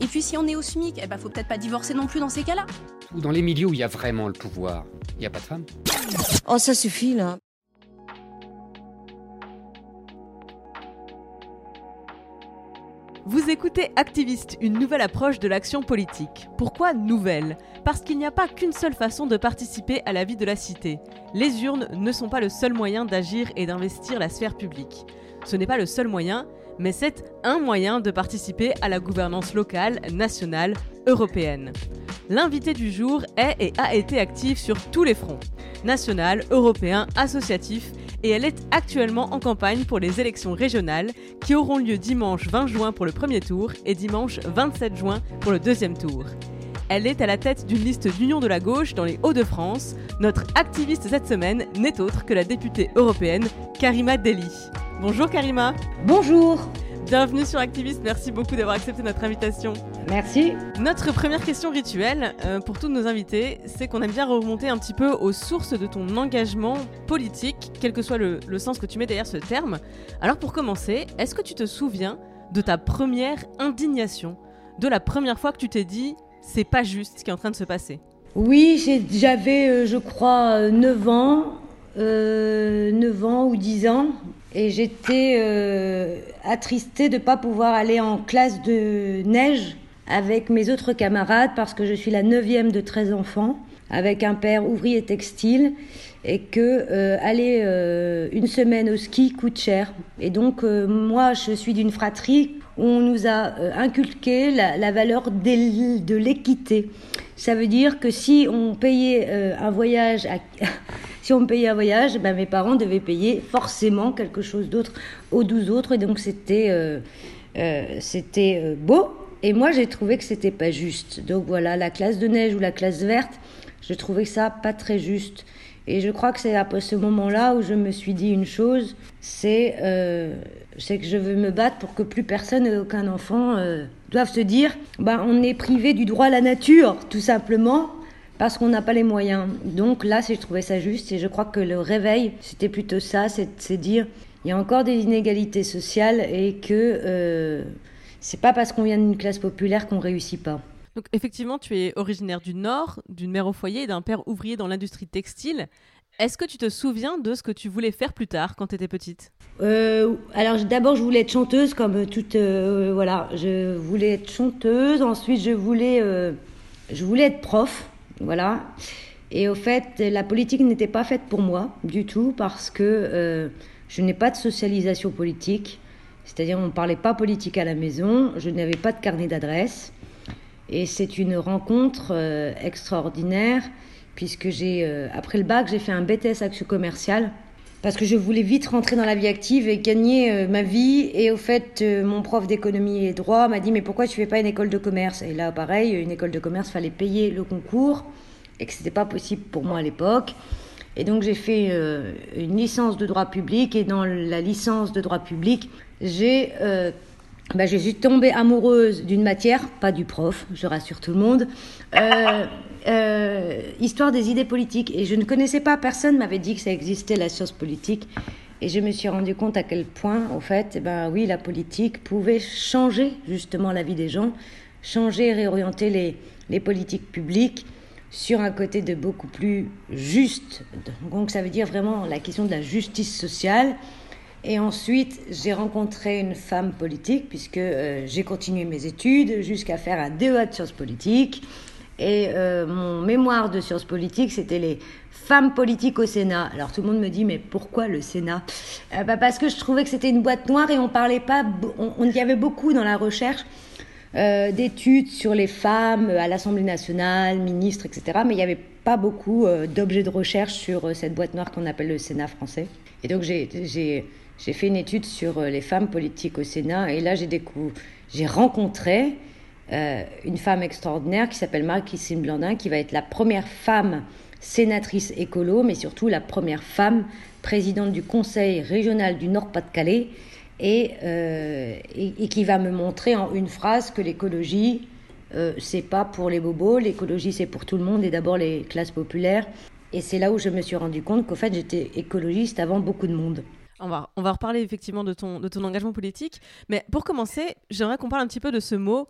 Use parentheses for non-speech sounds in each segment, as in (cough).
Et puis si on est au SMIC, eh ben faut peut-être pas divorcer non plus dans ces cas-là. Dans les milieux où il y a vraiment le pouvoir, il n'y a pas de femmes. Oh, ça suffit là. Vous écoutez Activiste, une nouvelle approche de l'action politique. Pourquoi nouvelle? Parce qu'il n'y a pas qu'une seule façon de participer à la vie de la cité. Les urnes ne sont pas le seul moyen d'agir et d'investir la sphère publique. Ce n'est pas le seul moyen, mais c'est un moyen de participer à la gouvernance locale, nationale, européenne. L'invité du jour est et a été active sur tous les fronts, national, européen, associatif, et elle est actuellement en campagne pour les élections régionales qui auront lieu dimanche 20 juin pour le premier tour et dimanche 27 juin pour le deuxième tour. Elle est à la tête d'une liste d'union de la gauche dans les Hauts-de-France. Notre activiste cette semaine n'est autre que la députée européenne Karima Deli. Bonjour Karima. Bonjour. Bienvenue sur Activiste, merci beaucoup d'avoir accepté notre invitation. Merci. Notre première question rituelle euh, pour tous nos invités, c'est qu'on aime bien remonter un petit peu aux sources de ton engagement politique, quel que soit le, le sens que tu mets derrière ce terme. Alors pour commencer, est-ce que tu te souviens de ta première indignation, de la première fois que tu t'es dit c'est pas juste ce qui est en train de se passer? Oui, j'avais, euh, je crois, euh, 9 ans, euh, 9 ans ou 10 ans, et j'étais euh, attristée de ne pas pouvoir aller en classe de neige avec mes autres camarades parce que je suis la neuvième de 13 enfants, avec un père ouvrier textile, et que euh, aller euh, une semaine au ski coûte cher. Et donc, moi, je suis d'une fratrie où on nous a inculqué la, valeur de l'équité. Ça veut dire que si on payait un voyage, à- si on payait un voyage, ben mes parents devaient payer forcément quelque chose d'autre aux 12 autres. Et donc c'était euh, euh, c'était euh, beau. Et moi j'ai trouvé que c'était pas juste. Donc voilà, la classe de neige ou la classe verte, je trouvais ça pas très juste. Et je crois que c'est après ce moment-là où je me suis dit une chose, c'est que je veux me battre pour que plus personne, et aucun enfant, euh, doive se dire, bah, on est privé du droit à la nature, tout simplement, parce qu'on n'a pas les moyens. Donc là, j'ai trouvé ça juste, et je crois que le réveil, c'était plutôt ça, c'est c'est dire, il y a encore des inégalités sociales et que euh, c'est pas parce qu'on vient d'une classe populaire qu'on réussit pas. Donc effectivement, tu es originaire du Nord, d'une mère au foyer et d'un père ouvrier dans l'industrie textile. Est-ce que tu te souviens de ce que tu voulais faire plus tard quand tu étais petite? Euh, alors d'abord je voulais être chanteuse comme toute euh, voilà je voulais être chanteuse ensuite je voulais euh, je voulais être prof voilà. Et au fait la politique n'était pas faite pour moi du tout parce que euh, je n'ai pas de socialisation politique. C'est-à-dire on ne parlait pas politique à la maison je n'avais pas de carnet d'adresse et c'est une rencontre euh, extraordinaire puisque j'ai euh, après le bac j'ai fait un BTS action commerciale parce que je voulais vite rentrer dans la vie active et gagner euh, ma vie. Et au fait, euh, mon prof d'économie et droit m'a dit mais pourquoi tu fais pas une école de commerce? Et là, pareil, une école de commerce, fallait payer le concours et que c'était pas possible pour moi à l'époque. Et donc j'ai fait euh, une licence de droit public et dans la licence de droit public, j'ai bah, je suis tombée amoureuse d'une matière, pas du prof, je rassure tout le monde, euh, histoire des idées politiques. Et je ne connaissais pas, personne m'avait dit que ça existait la science politique. Et je me suis rendu compte à quel point, au fait, eh ben oui, la politique pouvait changer justement la vie des gens, changer réorienter les, les politiques publiques sur un côté de beaucoup plus juste. Donc ça veut dire vraiment la question de la justice sociale Et ensuite, j'ai rencontré une femme politique, puisque euh, j'ai continué mes études jusqu'à faire un DEA de sciences politiques. Et euh, mon mémoire de sciences politiques, c'était les femmes politiques au Sénat. Alors tout le monde me dit, mais pourquoi le Sénat? Euh, bah, Parce que je trouvais que c'était une boîte noire et on parlait pas. On, y avait beaucoup dans la recherche euh, d'études sur les femmes à l'Assemblée nationale, ministres, etc. Mais il n'y avait pas beaucoup d'objets de recherche sur cette boîte noire qu'on appelle le Sénat français. Et donc j'ai fait une étude sur les femmes politiques au Sénat et là j'ai j'ai rencontré euh, une femme extraordinaire qui s'appelle Marie-Christine Blandin, qui va être la première femme sénatrice écolo, mais surtout la première femme présidente du Conseil régional du Nord-Pas-de-Calais, et, euh, et, qui va me montrer en une phrase que l'écologie, euh, c'est pas pour les bobos, l'écologie c'est pour tout le monde et d'abord les classes populaires. Et c'est là où je me suis rendu compte qu'au fait j'étais écologiste avant beaucoup de monde. On va, on va reparler effectivement de ton, de ton engagement politique. Mais pour commencer, j'aimerais qu'on parle un petit peu de ce mot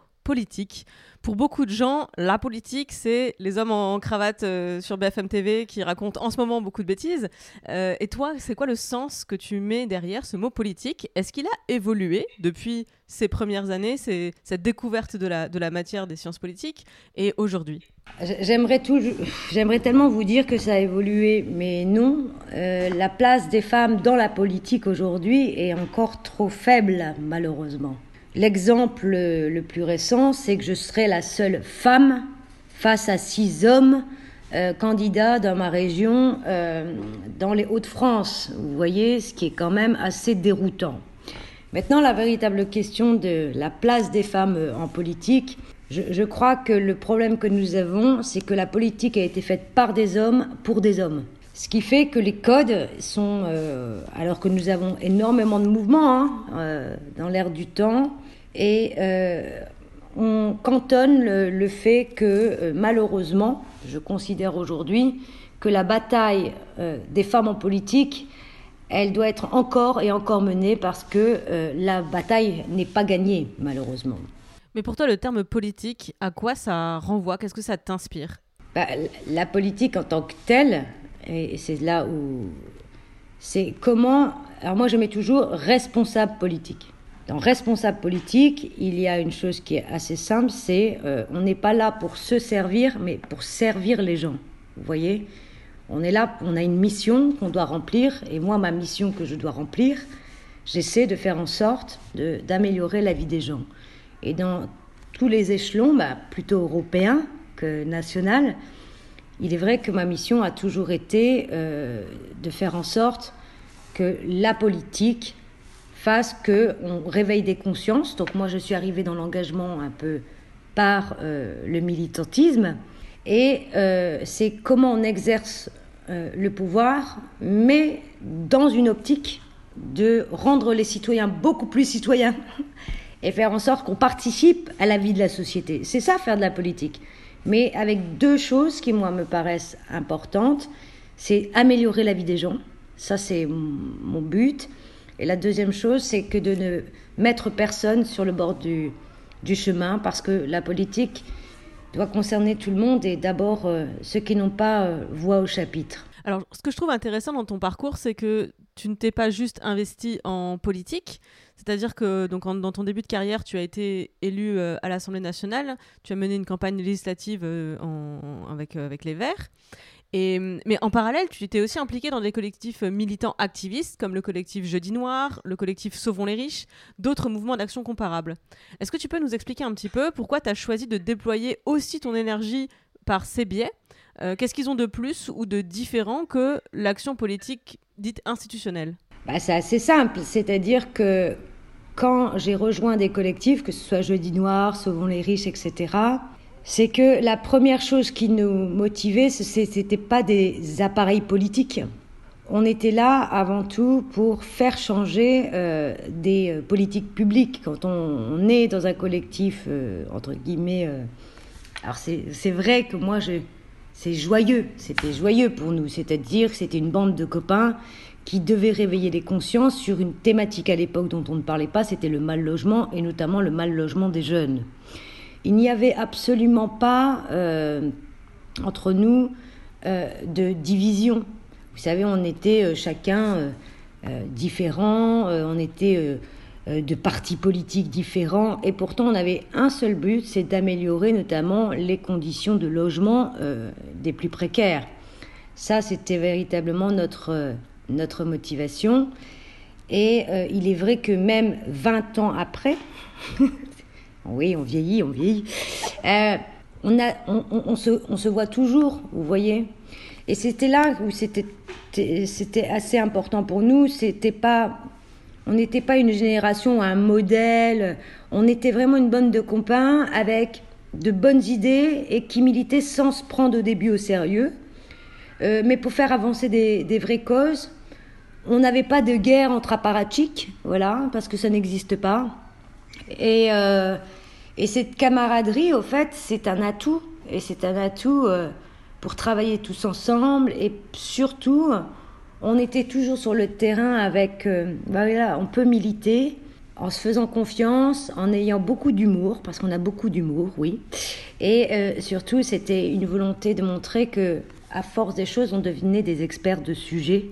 Pour beaucoup de gens, la politique, c'est les hommes en cravate euh, sur BFM TV qui racontent en ce moment beaucoup de bêtises. Euh, et toi, c'est quoi le sens que tu mets derrière ce mot politique? Est-ce qu'il a évolué depuis ces premières années, cette découverte de la, matière des sciences politiques, et aujourd'hui? J'aimerais j'aimerais tellement vous dire que ça a évolué, mais non. Euh, la place des femmes dans la politique aujourd'hui est encore trop faible, malheureusement. L'exemple le plus récent, c'est que je serai la seule femme face à six hommes euh, candidats dans ma région, euh, dans les Hauts-de-France. Vous voyez, ce qui est quand même assez déroutant. Maintenant, la véritable question de la place des femmes en politique, je, crois que le problème que nous avons, c'est que la politique a été faite par des hommes pour des hommes. Ce qui fait que les codes sont, euh, alors que nous avons énormément de mouvements hein, dans l'air du temps, et euh, on cantonne le, le fait que euh, malheureusement, je considère aujourd'hui que la bataille euh, des femmes en politique, elle doit être encore et encore menée parce que euh, la bataille n'est pas gagnée, malheureusement. Mais pour toi, le terme politique, à quoi ça renvoie? Qu'est-ce que ça t'inspire? Bah, La politique en tant que telle, et c'est là où c'est comment. Alors moi, je mets toujours responsable politique. Dans responsable politique, il y a une chose qui est assez simple, c'est euh, on n'est pas là pour se servir, mais pour servir les gens. Vous voyez, on est là, on a une mission qu'on doit remplir, et moi, ma mission que je dois remplir, j'essaie de faire en sorte d'améliorer la vie des gens. Et dans tous les échelons, bah, plutôt européens que national, il est vrai que ma mission a toujours été euh, de faire en sorte que la politique fasse qu'on réveille des consciences. Donc moi, je suis arrivée dans l'engagement un peu par euh, le militantisme. Et euh, c'est comment on exerce euh, le pouvoir, mais dans une optique de rendre les citoyens beaucoup plus citoyens (laughs) et faire en sorte qu'on participe à la vie de la société. C'est ça, faire de la politique mais avec deux choses qui, moi, me paraissent importantes. C'est améliorer la vie des gens, ça c'est mon but. Et la deuxième chose, c'est que de ne mettre personne sur le bord du, chemin, parce que la politique doit concerner tout le monde et d'abord euh, ceux qui n'ont pas euh, voix au chapitre. Alors, ce que je trouve intéressant dans ton parcours, c'est que tu ne t'es pas juste investi en politique, c'est-à-dire que donc dans ton début de carrière, tu as été élu euh, à l'Assemblée nationale, tu as mené une campagne législative avec, avec les Verts. Et, mais en parallèle, tu étais aussi impliqué dans des collectifs militants activistes comme le collectif Jeudi Noir, le collectif Sauvons les riches, d'autres mouvements d'action comparables. Est-ce que tu peux nous expliquer un petit peu pourquoi tu as choisi de déployer aussi ton énergie par ces biais? Euh, Qu'est-ce qu'ils ont de plus ou de différent que l'action politique dite institutionnelle? Bah, C'est assez simple, c'est-à-dire que quand j'ai rejoint des collectifs, que ce soit Jeudi Noir, Sauvons les riches, etc., c'est que la première chose qui nous motivait, ce n'était pas des appareils politiques. On était là avant tout pour faire changer euh, des euh, politiques publiques. Quand on, est dans un collectif, euh, entre guillemets, alors c'est vrai que moi, c'est joyeux, c'était joyeux pour nous, c'est-à-dire que c'était une bande de copains qui devaient réveiller les consciences sur une thématique à l'époque dont on ne parlait pas, c'était le mal logement et notamment le mal logement des jeunes il n'y avait absolument pas euh, entre nous euh, de division. Vous savez, on était euh, chacun différents, on était de partis politiques différents, et pourtant on avait un seul but, c'est d'améliorer notamment les conditions de logement des plus précaires. Ça, c'était véritablement notre, notre motivation. Et il est vrai que même 20 ans après, (laughs) oui, on vieillit, on vieillit, on, a, on, se, on se voit toujours, vous voyez. Et c'était là où c'était, c'était assez important pour nous. C'était pas, on n'était pas une génération, un modèle. On était vraiment une bande de copains avec de bonnes idées et qui militaient sans se prendre au début au sérieux. Euh, mais pour faire avancer des, des vraies causes, on n'avait pas de guerre entre apparatchiks, voilà, parce que ça n'existe pas. Et, euh, et cette camaraderie, au fait, c'est un atout. Et c'est un atout euh, pour travailler tous ensemble. Et surtout, on était toujours sur le terrain avec. Euh, bah voilà, on peut militer en se faisant confiance, en ayant beaucoup d'humour, parce qu'on a beaucoup d'humour, oui. Et surtout, c'était une volonté de montrer que, à force des choses, on devenait des experts de sujets.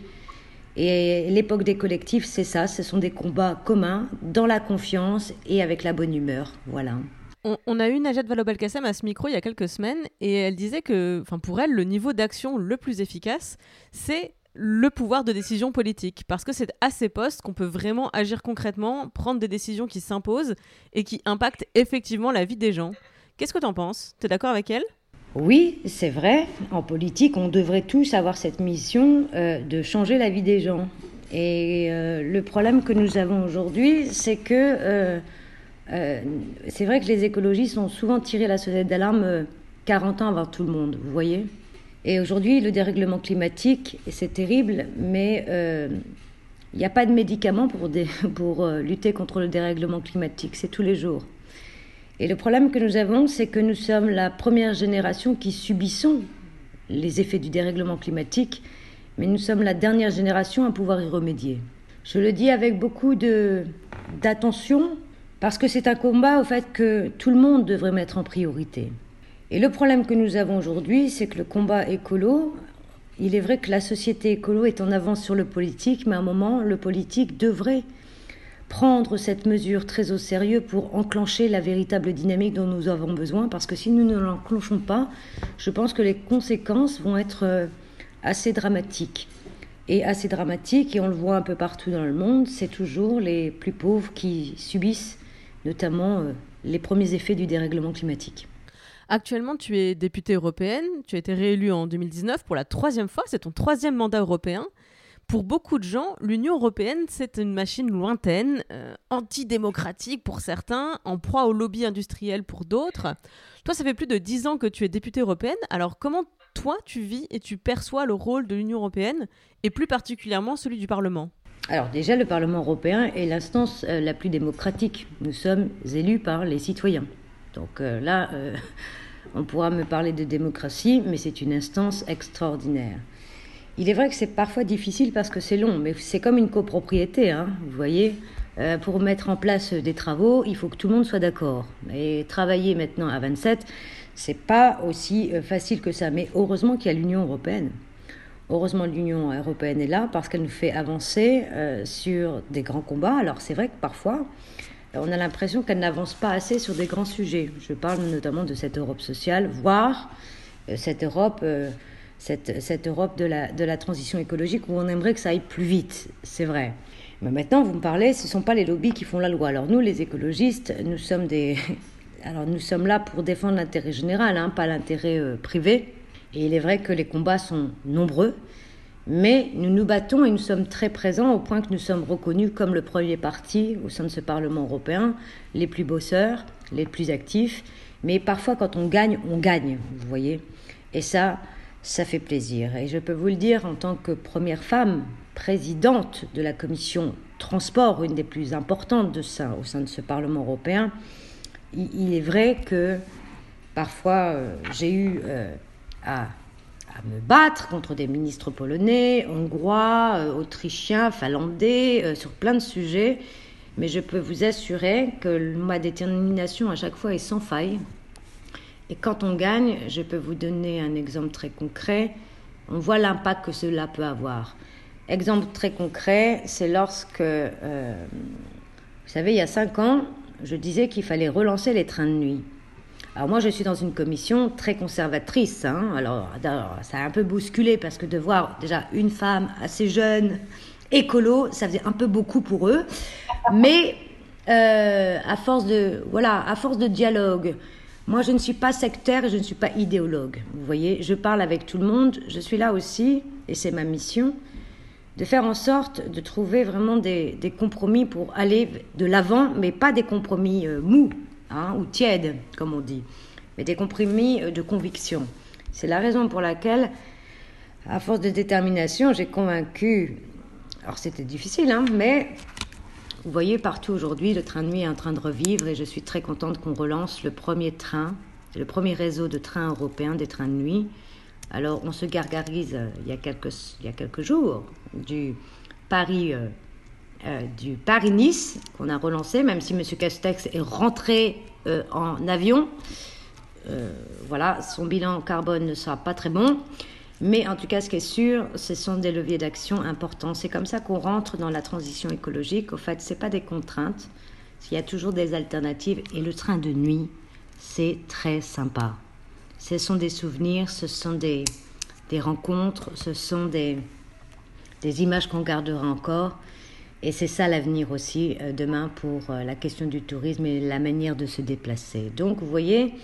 Et l'époque des collectifs, c'est ça, ce sont des combats communs, dans la confiance et avec la bonne humeur. Voilà. On, a eu Najat Vallaud-Belkacem à ce micro il y a quelques semaines et elle disait que, pour elle, le niveau d'action le plus efficace, c'est le pouvoir de décision politique. Parce que c'est à ces postes qu'on peut vraiment agir concrètement, prendre des décisions qui s'imposent et qui impactent effectivement la vie des gens. Qu'est-ce que tu en penses? Tu es d'accord avec elle? Oui, c'est vrai. En politique, on devrait tous avoir cette mission euh, de changer la vie des gens. Et euh, le problème que nous avons aujourd'hui, c'est que euh, c'est vrai que les écologistes ont souvent tiré la sonnette d'alarme 40 ans avant tout le monde, vous voyez. Et aujourd'hui, le dérèglement climatique, c'est terrible, mais il n'y a pas de médicaments pour, (laughs) pour lutter contre le dérèglement climatique. C'est tous les jours. Et le problème que nous avons, c'est que nous sommes la première génération qui subissons les effets du dérèglement climatique, mais nous sommes la dernière génération à pouvoir y remédier. Je le dis avec beaucoup d'attention, parce que c'est un combat au fait que tout le monde devrait mettre en priorité. Et le problème que nous avons aujourd'hui, c'est que le combat écolo, il est vrai que la société écolo est en avance sur le politique, mais à un moment, le politique devrait prendre cette mesure très au sérieux pour enclencher la véritable dynamique dont nous avons besoin, parce que si nous ne l'enclenchons pas, je pense que les conséquences vont être euh, assez dramatiques. Et assez dramatiques, et on le voit un peu partout dans le monde, c'est toujours les plus pauvres qui subissent notamment euh, les premiers effets du dérèglement climatique. Actuellement, tu es députée européenne, tu as été réélue en 2019 pour la troisième fois, c'est ton troisième mandat européen. Pour beaucoup de gens, l'Union européenne, c'est une machine lointaine, euh, antidémocratique pour certains, en proie au lobby industriel pour d'autres. Toi, ça fait plus de dix ans que tu es députée européenne. Alors, comment toi, tu vis et tu perçois le rôle de l'Union européenne, et plus particulièrement celui du Parlement? Alors déjà, le Parlement européen est l'instance euh, la plus démocratique. Nous sommes élus par les citoyens. Donc euh, là, (laughs) on pourra me parler de démocratie, mais c'est une instance extraordinaire. Il est vrai que c'est parfois difficile parce que c'est long, mais c'est comme une copropriété, hein, vous voyez. Euh, pour mettre en place des travaux, il faut que tout le monde soit d'accord. Et travailler maintenant à 27, c'est pas aussi euh, facile que ça. Mais heureusement qu'il y a l'Union européenne. Heureusement l'Union européenne est là parce qu'elle nous fait avancer euh, sur des grands combats. Alors c'est vrai que parfois, on a l'impression qu'elle n'avance pas assez sur des grands sujets. Je parle notamment de cette Europe sociale, voire cette Europe cette, Europe de la, de la transition écologique où on aimerait que ça aille plus vite, c'est vrai. Mais maintenant, vous me parlez, ce ne sont pas les lobbies qui font la loi. Alors nous, les écologistes, nous sommes des... (laughs) Alors nous sommes là pour défendre l'intérêt général, hein, pas l'intérêt euh, privé. Et il est vrai que les combats sont nombreux, mais nous nous battons et nous sommes très présents au point que nous sommes reconnus comme le premier parti au sein de ce Parlement européen, les plus bosseurs, les plus actifs. Mais parfois, quand on gagne, on gagne, vous voyez. Et ça, ça fait plaisir. Et je peux vous le dire, en tant que première femme présidente de la commission transport, une des plus importantes au sein de ce Parlement européen, il, est vrai que parfois euh, j'ai eu euh, à, à, me battre contre des ministres polonais, hongrois, euh, autrichiens, finlandais, sur plein de sujets. Mais je peux vous assurer que ma détermination à chaque fois est sans faille. Et quand on gagne, je peux vous donner un exemple très concret, on voit l'impact que cela peut avoir. Exemple très concret, c'est lorsque, euh, vous savez, il y a cinq ans, je disais qu'il fallait relancer les trains de nuit. Alors moi, je suis dans une commission très conservatrice. Hein. Alors, ça a un peu bousculé parce que de voir déjà une femme assez jeune, écolo, ça faisait un peu beaucoup pour eux. Mais euh, à force de voilà, à force de dialogue, moi, je ne suis pas sectaire et je ne suis pas idéologue. Vous voyez, je parle avec tout le monde. Je suis là aussi, et c'est ma mission, de faire en sorte de trouver vraiment des, compromis pour aller de l'avant, mais pas des compromis euh, mous hein, ou tièdes, comme on dit, mais des compromis euh, de conviction. C'est la raison pour laquelle, à force de détermination, j'ai convaincu, alors c'était difficile, hein, mais vous voyez partout aujourd'hui, le train de nuit est en train de revivre et je suis très contente qu'on relance le premier train, le premier réseau de trains européens des trains de nuit alors on se gargarise euh, il, y a quelques, il y a quelques jours du Paris, euh, euh, du Paris-Nice qu'on a relancé, même si M. Castex est rentré en avion. voilà, son bilan carbone ne sera pas très bon. Mais en tout cas, ce qui est sûr, ce sont des leviers d'action importants. C'est comme ça qu'on rentre dans la transition écologique. Au fait, ce pas des contraintes. Il y a toujours des alternatives. Et le train de nuit, c'est très sympa. Ce sont des souvenirs, ce sont des, des rencontres, ce sont des, des images qu'on gardera encore. Et c'est ça l'avenir aussi euh, demain pour euh, la question du tourisme et la manière de se déplacer. Donc vous voyez,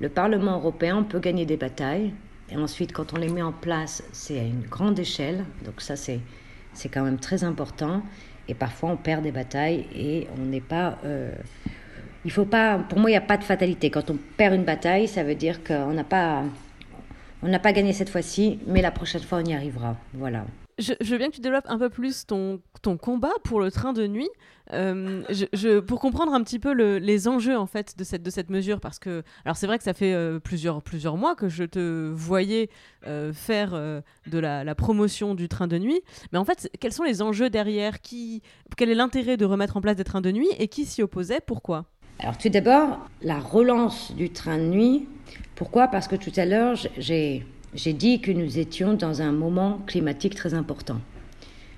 le Parlement européen peut gagner des batailles. Et ensuite, quand on les met en place, c'est à une grande échelle. Donc ça, c'est, c'est quand même très important. Et parfois, on perd des batailles et on n'est pas... Euh, il faut pas, pour moi, il n'y a pas de fatalité. Quand on perd une bataille, ça veut dire qu'on n'a pas, on n'a pas gagné cette fois-ci, mais la prochaine fois, on y arrivera. Voilà. Je, veux bien que tu développes un peu plus ton, ton combat pour le train de nuit. Euh, je, pour comprendre un petit peu les enjeux en fait de cette, de cette mesure, parce que alors c'est vrai que ça fait euh, plusieurs, plusieurs mois que je te voyais euh, faire de la, la, promotion du train de nuit, mais en fait quels sont les enjeux derrière? Qui, Quel est l'intérêt de remettre en place des trains de nuit et qui s'y opposait? Pourquoi? Alors tout d'abord, la relance du train de nuit. Pourquoi? Parce que tout à l'heure, j'ai dit que nous étions dans un moment climatique très important.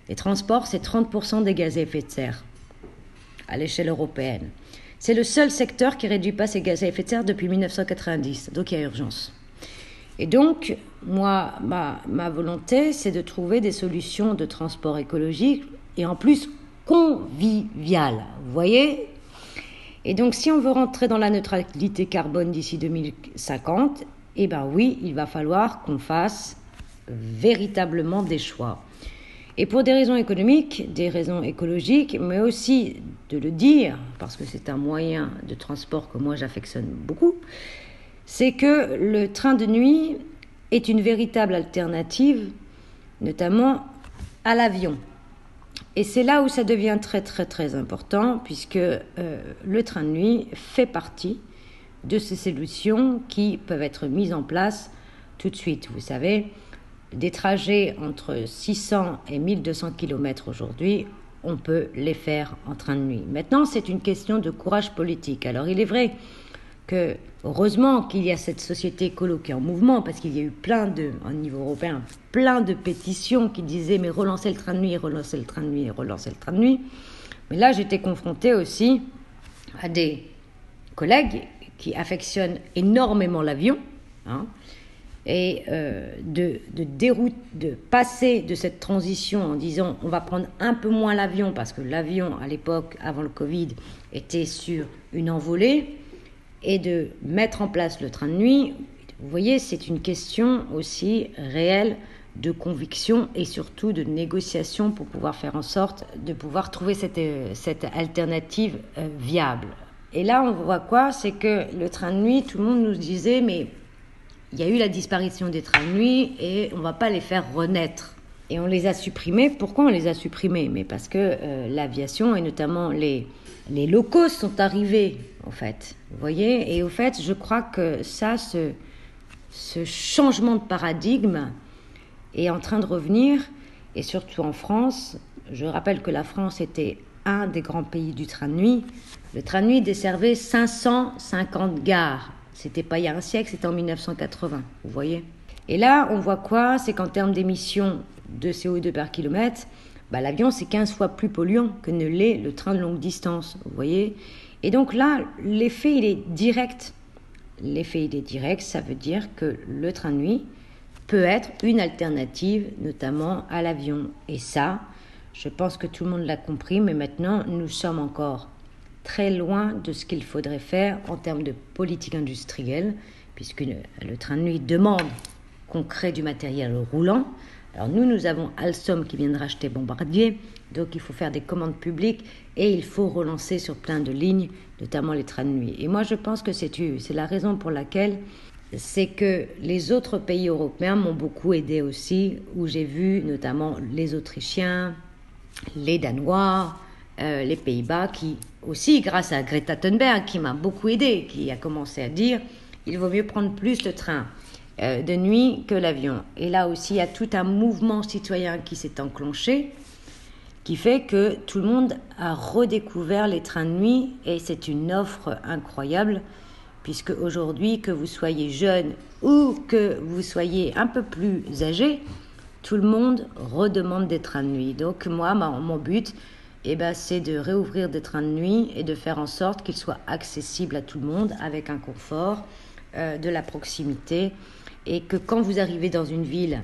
Les transports, c'est 30% des gaz à effet de serre à l'échelle européenne. C'est le seul secteur qui réduit pas ses gaz à effet de serre depuis 1990, donc il y a urgence. Et donc, moi, ma, ma volonté, c'est de trouver des solutions de transport écologique et en plus conviviales. Vous voyez, et donc, si on veut rentrer dans la neutralité carbone d'ici 2050, eh bien oui, il va falloir qu'on fasse véritablement des choix. Et pour des raisons économiques, des raisons écologiques, mais aussi de le dire, parce que c'est un moyen de transport que moi j'affectionne beaucoup, c'est que le train de nuit est une véritable alternative, notamment à l'avion. Et c'est là où ça devient très très très important, puisque euh, le train de nuit fait partie de ces solutions qui peuvent être mises en place tout de suite. Vous savez, des trajets entre 600 et 1200 km aujourd'hui, on peut les faire en train de nuit. Maintenant, c'est une question de courage politique. Alors il est vrai que heureusement qu'il y a cette société écolo qui est en mouvement, parce qu'il y a eu plein de, au niveau européen, plein de pétitions qui disaient mais relancer le train de nuit, relancer le train de nuit, relancer le train de nuit. Mais là, j'étais confrontée aussi à des collègues qui affectionnent énormément l'avion, hein, et euh, de, de, déroute, de passer de cette transition en disant on va prendre un peu moins l'avion, parce que l'avion, à l'époque, avant le Covid, était sur une envolée, et de mettre en place le train de nuit, vous voyez, c'est une question aussi réelle de conviction et surtout de négociation pour pouvoir faire en sorte de pouvoir trouver cette, euh, cette alternative euh, viable. Et là, on voit quoi? C'est que le train de nuit, tout le monde nous disait, mais il y a eu la disparition des trains de nuit et on va pas les faire renaître. Et on les a supprimés. Pourquoi on les a supprimés? Mais parce que euh, l'aviation et notamment les, les locaux sont arrivés, en fait. Vous voyez? Et au fait, je crois que ça, ce, ce changement de paradigme est en train de revenir, et surtout en France. Je rappelle que la France était un des grands pays du train de nuit. Le train de nuit desservait 550 gares. C'était pas il y a un siècle, c'était en 1980, vous voyez. Et là, on voit quoi? C'est qu'en termes d'émissions de CO2 par kilomètre, bah, l'avion c'est 15 fois plus polluant que ne l'est le train de longue distance, vous voyez Et donc là, l'effet il est direct. L'effet il est direct, ça veut dire que le train de nuit peut être une alternative, notamment à l'avion. Et ça, je pense que tout le monde l'a compris, mais maintenant nous sommes encore très loin de ce qu'il faudrait faire en termes de politique industrielle, puisque le train de nuit demande qu'on crée du matériel roulant. Alors nous, nous avons Alstom qui vient de racheter Bombardier, donc il faut faire des commandes publiques et il faut relancer sur plein de lignes, notamment les trains de nuit. Et moi, je pense que c'est la raison pour laquelle c'est que les autres pays européens m'ont beaucoup aidé aussi, où j'ai vu notamment les Autrichiens, les Danois, euh, les Pays-Bas, qui aussi, grâce à Greta Thunberg, qui m'a beaucoup aidé, qui a commencé à dire il vaut mieux prendre plus le train euh, de nuit que l'avion. Et là aussi, il y a tout un mouvement citoyen qui s'est enclenché, qui fait que tout le monde a redécouvert les trains de nuit, et c'est une offre incroyable, puisque aujourd'hui, que vous soyez jeune ou que vous soyez un peu plus âgé, tout le monde redemande des trains de nuit. Donc moi, mon but, eh ben, c'est de réouvrir des trains de nuit et de faire en sorte qu'ils soient accessibles à tout le monde avec un confort, euh, de la proximité. Et que quand vous arrivez dans une ville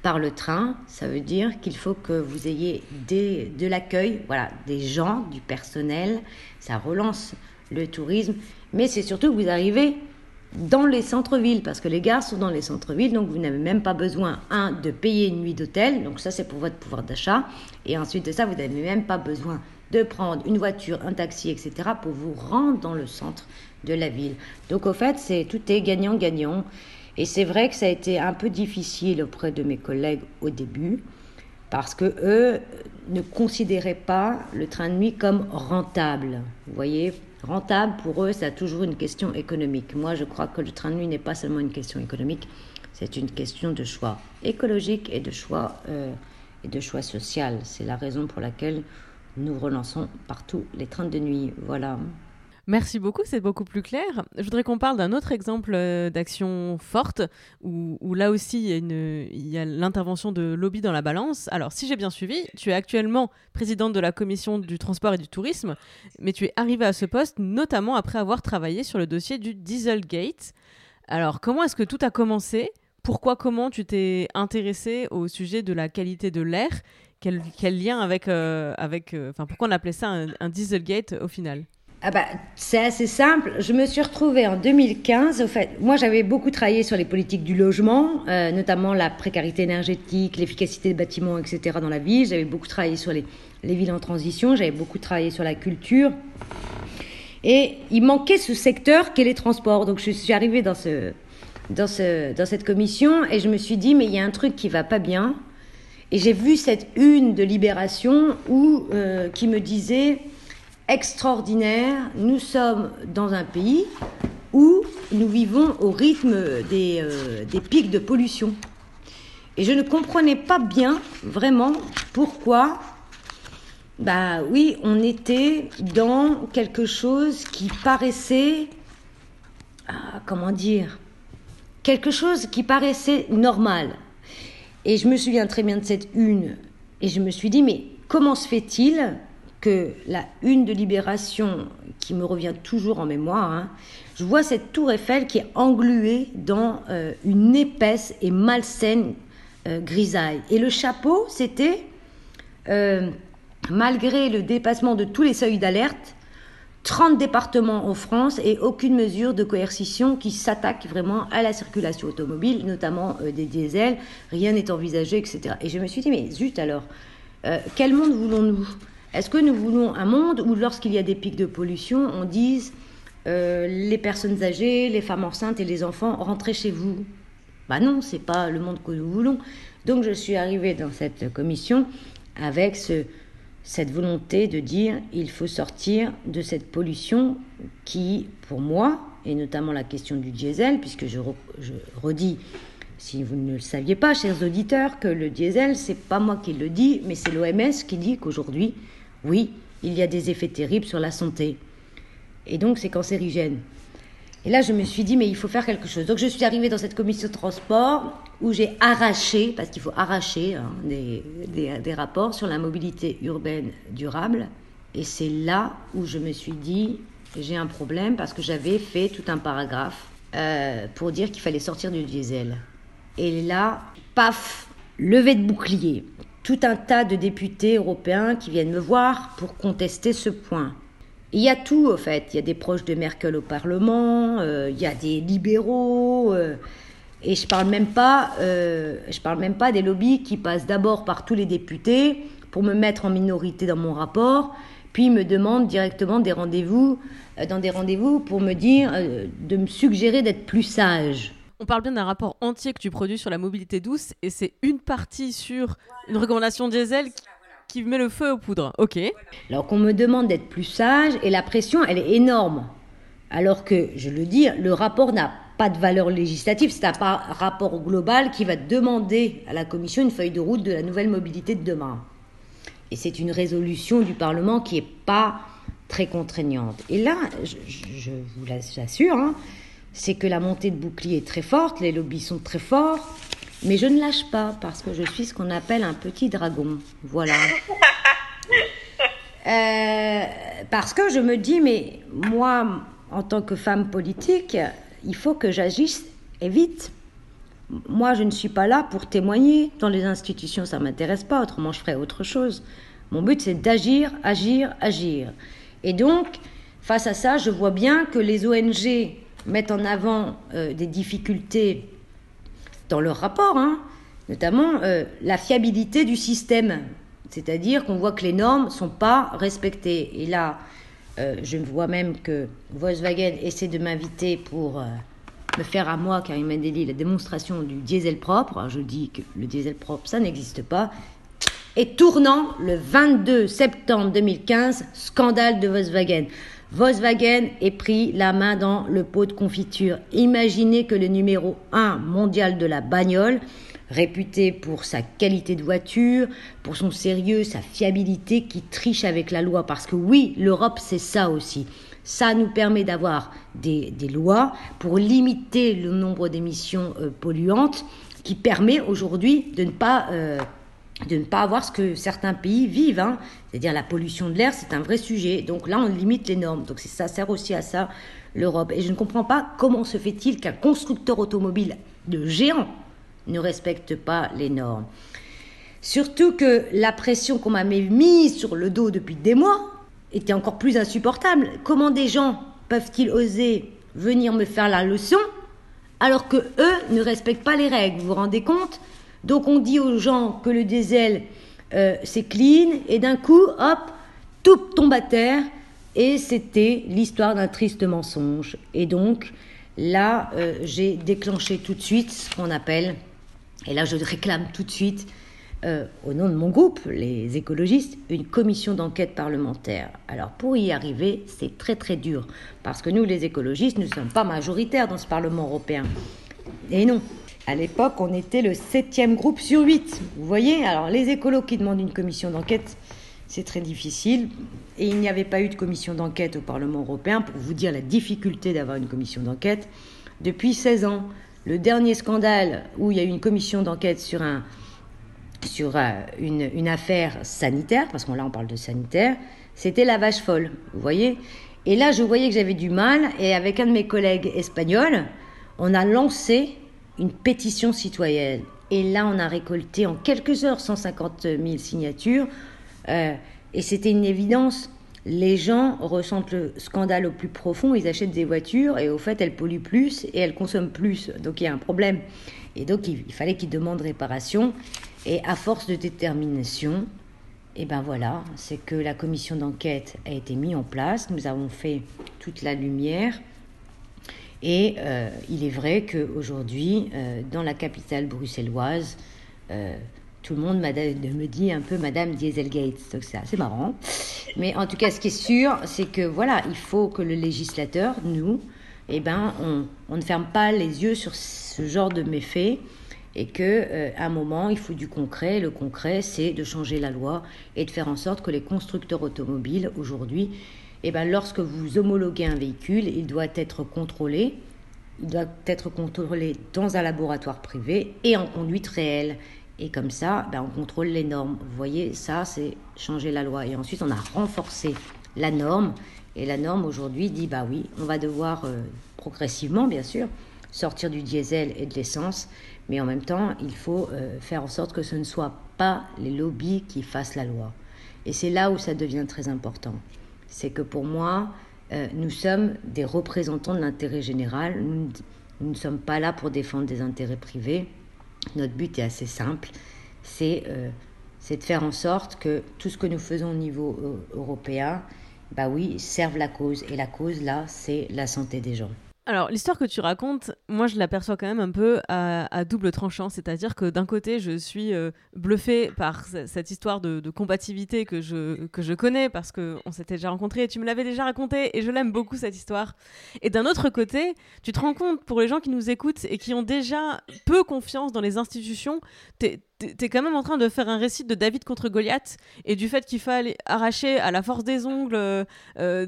par le train, ça veut dire qu'il faut que vous ayez de l'accueil, voilà, des gens, du personnel. Ça relance le tourisme. Mais c'est surtout que vous arrivez dans les centres-villes, parce que les gares sont dans les centres-villes, donc vous n'avez même pas besoin, un, de payer une nuit d'hôtel, donc ça c'est pour votre pouvoir d'achat, et ensuite de ça, vous n'avez même pas besoin de prendre une voiture, un taxi, etc., pour vous rendre dans le centre de la ville. Donc au fait, c'est tout est gagnant-gagnant, et c'est vrai que ça a été un peu difficile auprès de mes collègues au début, parce que eux ne considéraient pas le train de nuit comme rentable. Vous voyez, rentable, pour eux, c'est toujours une question économique. Moi, je crois que le train de nuit n'est pas seulement une question économique, c'est une question de choix écologique et de choix, euh, et de choix social. C'est la raison pour laquelle nous relançons partout les trains de nuit. Voilà. Merci beaucoup, c'est beaucoup plus clair. Je voudrais qu'on parle d'un autre exemple euh, d'action forte, où, là aussi il y a l'intervention de lobby dans la balance. Alors, si j'ai bien suivi, tu es actuellement présidente de la commission du transport et du tourisme, mais tu es arrivée à ce poste notamment après avoir travaillé sur le dossier du Dieselgate. Alors, comment est-ce que tout a commencé? Pourquoi, comment tu t'es intéressée au sujet de la qualité de l'air? Quel, lien avec, euh, avec, euh, enfin, pourquoi on appelait ça un, un Dieselgate au final? Ah bah, c'est assez simple. Je me suis retrouvée en 2015. Au fait, moi, j'avais beaucoup travaillé sur les politiques du logement, euh, notamment la précarité énergétique, l'efficacité des bâtiments, etc. dans la ville. J'avais beaucoup travaillé sur les, les villes en transition. J'avais beaucoup travaillé sur la culture. Et il manquait ce secteur qu'est les transports. Donc, je suis arrivée dans, ce, dans, ce, dans cette commission et je me suis dit, mais il y a un truc qui va pas bien. Et j'ai vu cette une de Libération où, euh, qui me disait extraordinaire. Nous sommes dans un pays où nous vivons au rythme des, euh, des pics de pollution. Et je ne comprenais pas bien vraiment pourquoi, bah oui, on était dans quelque chose qui paraissait, ah, comment dire, quelque chose qui paraissait normal. Et je me souviens très bien de cette une, et je me suis dit, mais comment se fait-il que la une de Libération, qui me revient toujours en mémoire, hein, je vois cette tour Eiffel qui est engluée dans euh, une épaisse et malsaine euh, grisaille. Et le chapeau, c'était, euh, malgré le dépassement de tous les seuils d'alerte, 30 départements en France et aucune mesure de coercition qui s'attaque vraiment à la circulation automobile, notamment des diesels. Rien n'est envisagé, etc. Et je me suis dit, mais zut alors, quel monde voulons-nous? Est-ce que nous voulons un monde où lorsqu'il y a des pics de pollution, on dise euh, les personnes âgées, les femmes enceintes et les enfants, rentrez chez vous? Bah non, c'est pas le monde que nous voulons. Donc je suis arrivée dans cette commission avec ce, cette volonté de dire il faut sortir de cette pollution qui, pour moi, et notamment la question du diesel, puisque je, je redis si vous ne le saviez pas, chers auditeurs, que le diesel, c'est pas moi qui le dis, mais c'est l'OMS qui dit qu'aujourd'hui, oui, il y a des effets terribles sur la santé. Et donc c'est cancérigène. Et là, je me suis dit, mais il faut faire quelque chose. Donc, je suis arrivée dans cette commission de transport où j'ai arraché, parce qu'il faut arracher hein, des, des, rapports sur la mobilité urbaine durable. Et c'est là où je me suis dit, j'ai un problème parce que j'avais fait tout un paragraphe euh, pour dire qu'il fallait sortir du diesel. Et là, paf, levée de bouclier. Tout un tas de députés européens qui viennent me voir pour contester ce point. Il y a tout, en fait. Il y a des proches de Merkel au Parlement, euh, il y a des libéraux, euh, et je parle même pas, euh, je parle même pas des lobbies qui passent d'abord par tous les députés pour me mettre en minorité dans mon rapport, puis me demandent directement des rendez-vous, dans des rendez-vous pour me dire, de me suggérer d'être plus sage. On parle bien d'un rapport entier que tu produis sur la mobilité douce et c'est une partie sur une recommandation diesel qui, qui met le feu aux poudres. Ok. Alors qu'on me demande d'être plus sage et la pression, elle est énorme. Alors que, je le dis, le rapport n'a pas de valeur législative, c'est un rapport global qui va demander à la Commission une feuille de route de la nouvelle mobilité de demain. Et c'est une résolution du Parlement qui n'est pas très contraignante. Et là, je, je- je vous l'assure, hein, c'est que la montée de bouclier est très forte, les lobbies sont très forts, mais je ne lâche pas parce que je suis ce qu'on appelle un petit dragon. Voilà. (laughs) Euh, parce que je me dis, mais moi, en tant que femme politique, il faut que j'agisse et vite. Moi, je ne suis pas là pour témoigner. Dans les institutions, ça ne m'intéresse pas, autrement je ferais autre chose. Mon but, c'est d'agir, agir, agir. Et donc, face à ça, je vois bien que les ONG mettent en avant euh, des difficultés dans leur rapport, hein, notamment euh, la fiabilité du système. C'est-à-dire qu'on voit que les normes ne sont pas respectées. Et là, euh, je vois même que Volkswagen essaie de m'inviter pour me faire à moi, Karim Mendeli, la démonstration du diesel propre. Je dis que le diesel propre, ça n'existe pas. Et tournant le 22 septembre 2015, scandale de Volkswagen. Volkswagen est pris la main dans le pot de confiture. Imaginez que le numéro 1 mondial de la bagnole, réputé pour sa qualité de voiture, pour son sérieux, sa fiabilité, qui triche avec la loi. Parce que oui, l'Europe, c'est ça aussi. Ça nous permet d'avoir des, des lois pour limiter le nombre d'émissions euh, polluantes, qui permet aujourd'hui de ne pas... euh, de ne pas avoir ce que certains pays vivent. hein. C'est-à-dire la pollution de l'air, c'est un vrai sujet. Donc là, on limite les normes. Donc ça sert aussi à ça, l'Europe. Et je ne comprends pas comment se fait-il qu'un constructeur automobile de géant ne respecte pas les normes. Surtout que la pression qu'on m'avait mise sur le dos depuis des mois était encore plus insupportable. Comment des gens peuvent-ils oser venir me faire la leçon alors que eux ne respectent pas les règles? Vous vous rendez compte? Donc on dit aux gens que le diesel euh, c'est clean et d'un coup, hop, tout tombe à terre et c'était l'histoire d'un triste mensonge. Et donc là, euh, j'ai déclenché tout de suite ce qu'on appelle, et là je réclame tout de suite euh, au nom de mon groupe, les écologistes, une commission d'enquête parlementaire. Alors pour y arriver, c'est très très dur, parce que nous, les écologistes, ne sommes pas majoritaires dans ce Parlement européen. Et non, à l'époque, on était le septième groupe sur huit. Vous voyez, alors les écolos qui demandent une commission d'enquête, c'est très difficile. Et il n'y avait pas eu de commission d'enquête au Parlement européen, pour vous dire la difficulté d'avoir une commission d'enquête, depuis 16 ans. Le dernier scandale où il y a eu une commission d'enquête sur un, sur euh, une, une affaire sanitaire, parce qu'on là on parle de sanitaire, c'était la vache folle, vous voyez Et là je voyais que j'avais du mal, et avec un de mes collègues espagnols, on a lancé une pétition citoyenne. Et là on a récolté en quelques heures 150 000 signatures, euh, et c'était une évidence. Les gens ressentent le scandale au plus profond, ils achètent des voitures et au fait elles polluent plus et elles consomment plus. Donc il y a un problème. Et donc il, fallait qu'ils demandent réparation. Et à force de détermination, et ben voilà, c'est que la commission d'enquête a été mise en place. Nous avons fait toute la lumière. Et euh, il est vrai qu'aujourd'hui, euh, dans la capitale bruxelloise, euh, tout le monde me dit un peu Madame Dieselgate. Donc c'est assez marrant. Mais en tout cas, ce qui est sûr, c'est que voilà, il faut que le législateur, nous, eh ben, on, ne ferme pas les yeux sur ce genre de méfaits et que euh, un moment, il faut du concret. Le concret, c'est de changer la loi et de faire en sorte que les constructeurs automobiles aujourd'hui Et ben, lorsque vous homologuez un véhicule, il doit être contrôlé. Il doit être contrôlé dans un laboratoire privé et en conduite réelle. Et comme ça, ben, on contrôle les normes. Vous voyez, ça, c'est changer la loi. Et ensuite, on a renforcé la norme. Et la norme aujourd'hui dit, bah oui, on va devoir euh, progressivement, bien sûr, sortir du diesel et de l'essence. Mais en même temps, il faut euh, faire en sorte que ce ne soit pas les lobbies qui fassent la loi. Et c'est là où ça devient très important. C'est que pour moi, euh, nous sommes des représentants de l'intérêt général. Nous, ne sommes pas là pour défendre des intérêts privés. Notre but est assez simple. C'est euh, de faire en sorte que tout ce que nous faisons au niveau euh, européen, bah oui, serve la cause. Et la cause, là, c'est la santé des gens. Alors, l'histoire que tu racontes, moi, je l'aperçois quand même un peu à, double tranchant. C'est-à-dire que d'un côté, je suis euh, bluffée par cette histoire de, combativité que je, que je connais parce qu'on s'était déjà rencontrés et tu me l'avais déjà raconté et je l'aime beaucoup, cette histoire. Et d'un autre côté, tu te rends compte, pour les gens qui nous écoutent et qui ont déjà peu confiance dans les institutions, t'es quand même en train de faire un récit de David contre Goliath et du fait qu'il fallait arracher à la force des ongles euh, euh,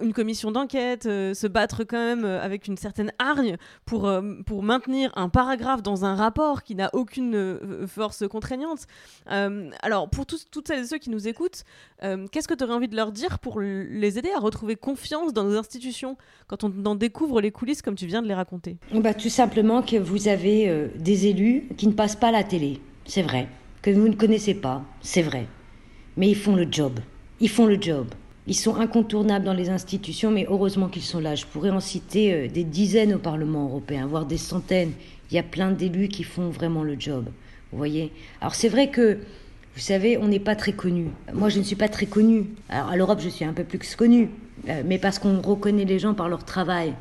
une commission d'enquête, euh, se battre quand même avec une certaine hargne pour, pour maintenir un paragraphe dans un rapport qui n'a aucune force contraignante. alors, pour tous, toutes celles et ceux qui nous écoutent, qu'est-ce que tu aurais envie de leur dire pour les aider à retrouver confiance dans nos institutions quand on en découvre les coulisses comme tu viens de les raconter? Bah, Tout simplement que vous avez des élus qui ne passent pas la télé c'est vrai. Que vous ne connaissez pas, c'est vrai. Mais ils font le job. Ils font le job. Ils sont incontournables dans les institutions, mais heureusement qu'ils sont là. Je pourrais en citer euh, des dizaines au Parlement européen, voire des centaines. Il y a plein d'élus qui font vraiment le job. Vous voyez? Alors c'est vrai que, vous savez, on n'est pas très connu. Moi, je ne suis pas très connu. Alors à l'Europe, je suis un peu plus connu, euh, mais parce qu'on reconnaît les gens par leur travail.